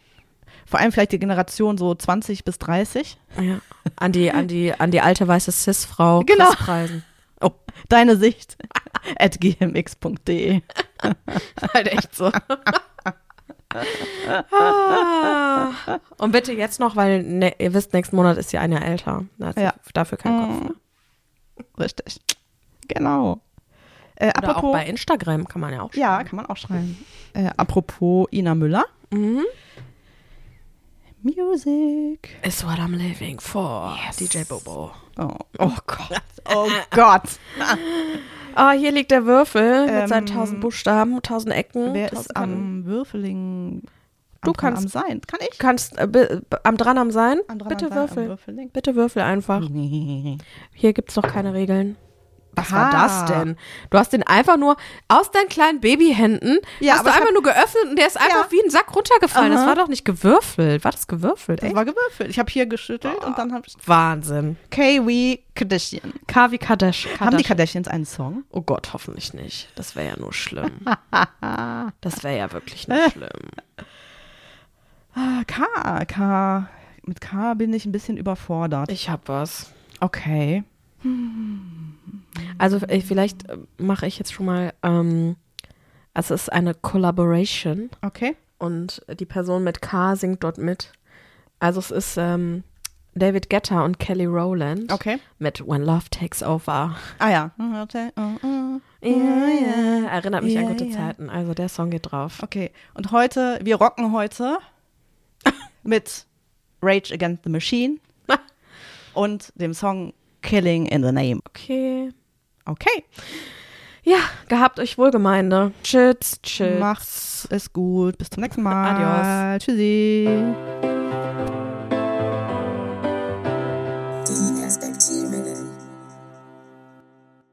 Vor allem vielleicht die Generation so 20 bis 30. Ja. An die, an die, an die alte weiße Cis-Frau Genau. Preisen. Oh, deine Sicht. at gmx.de. halt echt so. Ah. Und bitte jetzt noch, weil ne, ihr wisst, nächsten Monat ist sie ein Jahr älter. Sie Ja. dafür keinen Kopf mehr. Richtig. Genau. Äh, Oder apropos, auch bei Instagram kann man ja auch ja, kann man auch schreiben. Äh, apropos Ina Müller. Mhm. Music. Is what I'm living for. DJ Bobo. Oh, oh Gott. Oh Gott. Ah, hier liegt der Würfel Ähm, mit seinen tausend Buchstaben, tausend Ecken. Wer tausend ist am Würfeling? Du am kannst- am Sein. Kann ich? Du kannst äh, am dran am sein? Am dran Bitte am Sein, am würfel. Würfeling. Bitte würfel einfach. Hier gibt's doch keine Regeln. Was war das denn? Du hast den einfach nur aus deinen kleinen Babyhänden, Ja, hast du einfach nur geöffnet und der ist einfach Ja. wie ein Sack runtergefallen. Das Aha. war doch nicht gewürfelt. War das gewürfelt? Das Ey? war gewürfelt. Ich habe hier geschüttelt und dann habe ich Wahnsinn. Kiwi Kardashian. Kavi Kadesh. Haben die Kardashians einen Song? oh Gott, hoffentlich nicht. Das wäre ja nur schlimm. das wäre ja wirklich nur schlimm. Ah, K. K. Mit K bin ich ein bisschen überfordert. Ich hab was. Okay. Also äh, vielleicht äh, mache ich jetzt schon mal, ähm, es ist eine Collaboration Okay. und die Person mit K singt dort mit. Also es ist ähm, David Guetta und Kelly Rowland Okay. mit When Love Takes Over. Ah ja. Okay. Oh, oh. Ja, ja. Erinnert mich Ja, an gute. Zeiten. Also der Song geht drauf. Okay. Und heute, wir rocken heute mit Rage Against the Machine und dem Song Killing in the Name. Okay. Okay. Ja, gehabt euch wohl, Gemeinde. Tschüss, tschüss. Macht's es gut. Bis zum nächsten Mal. Adios. Tschüssi.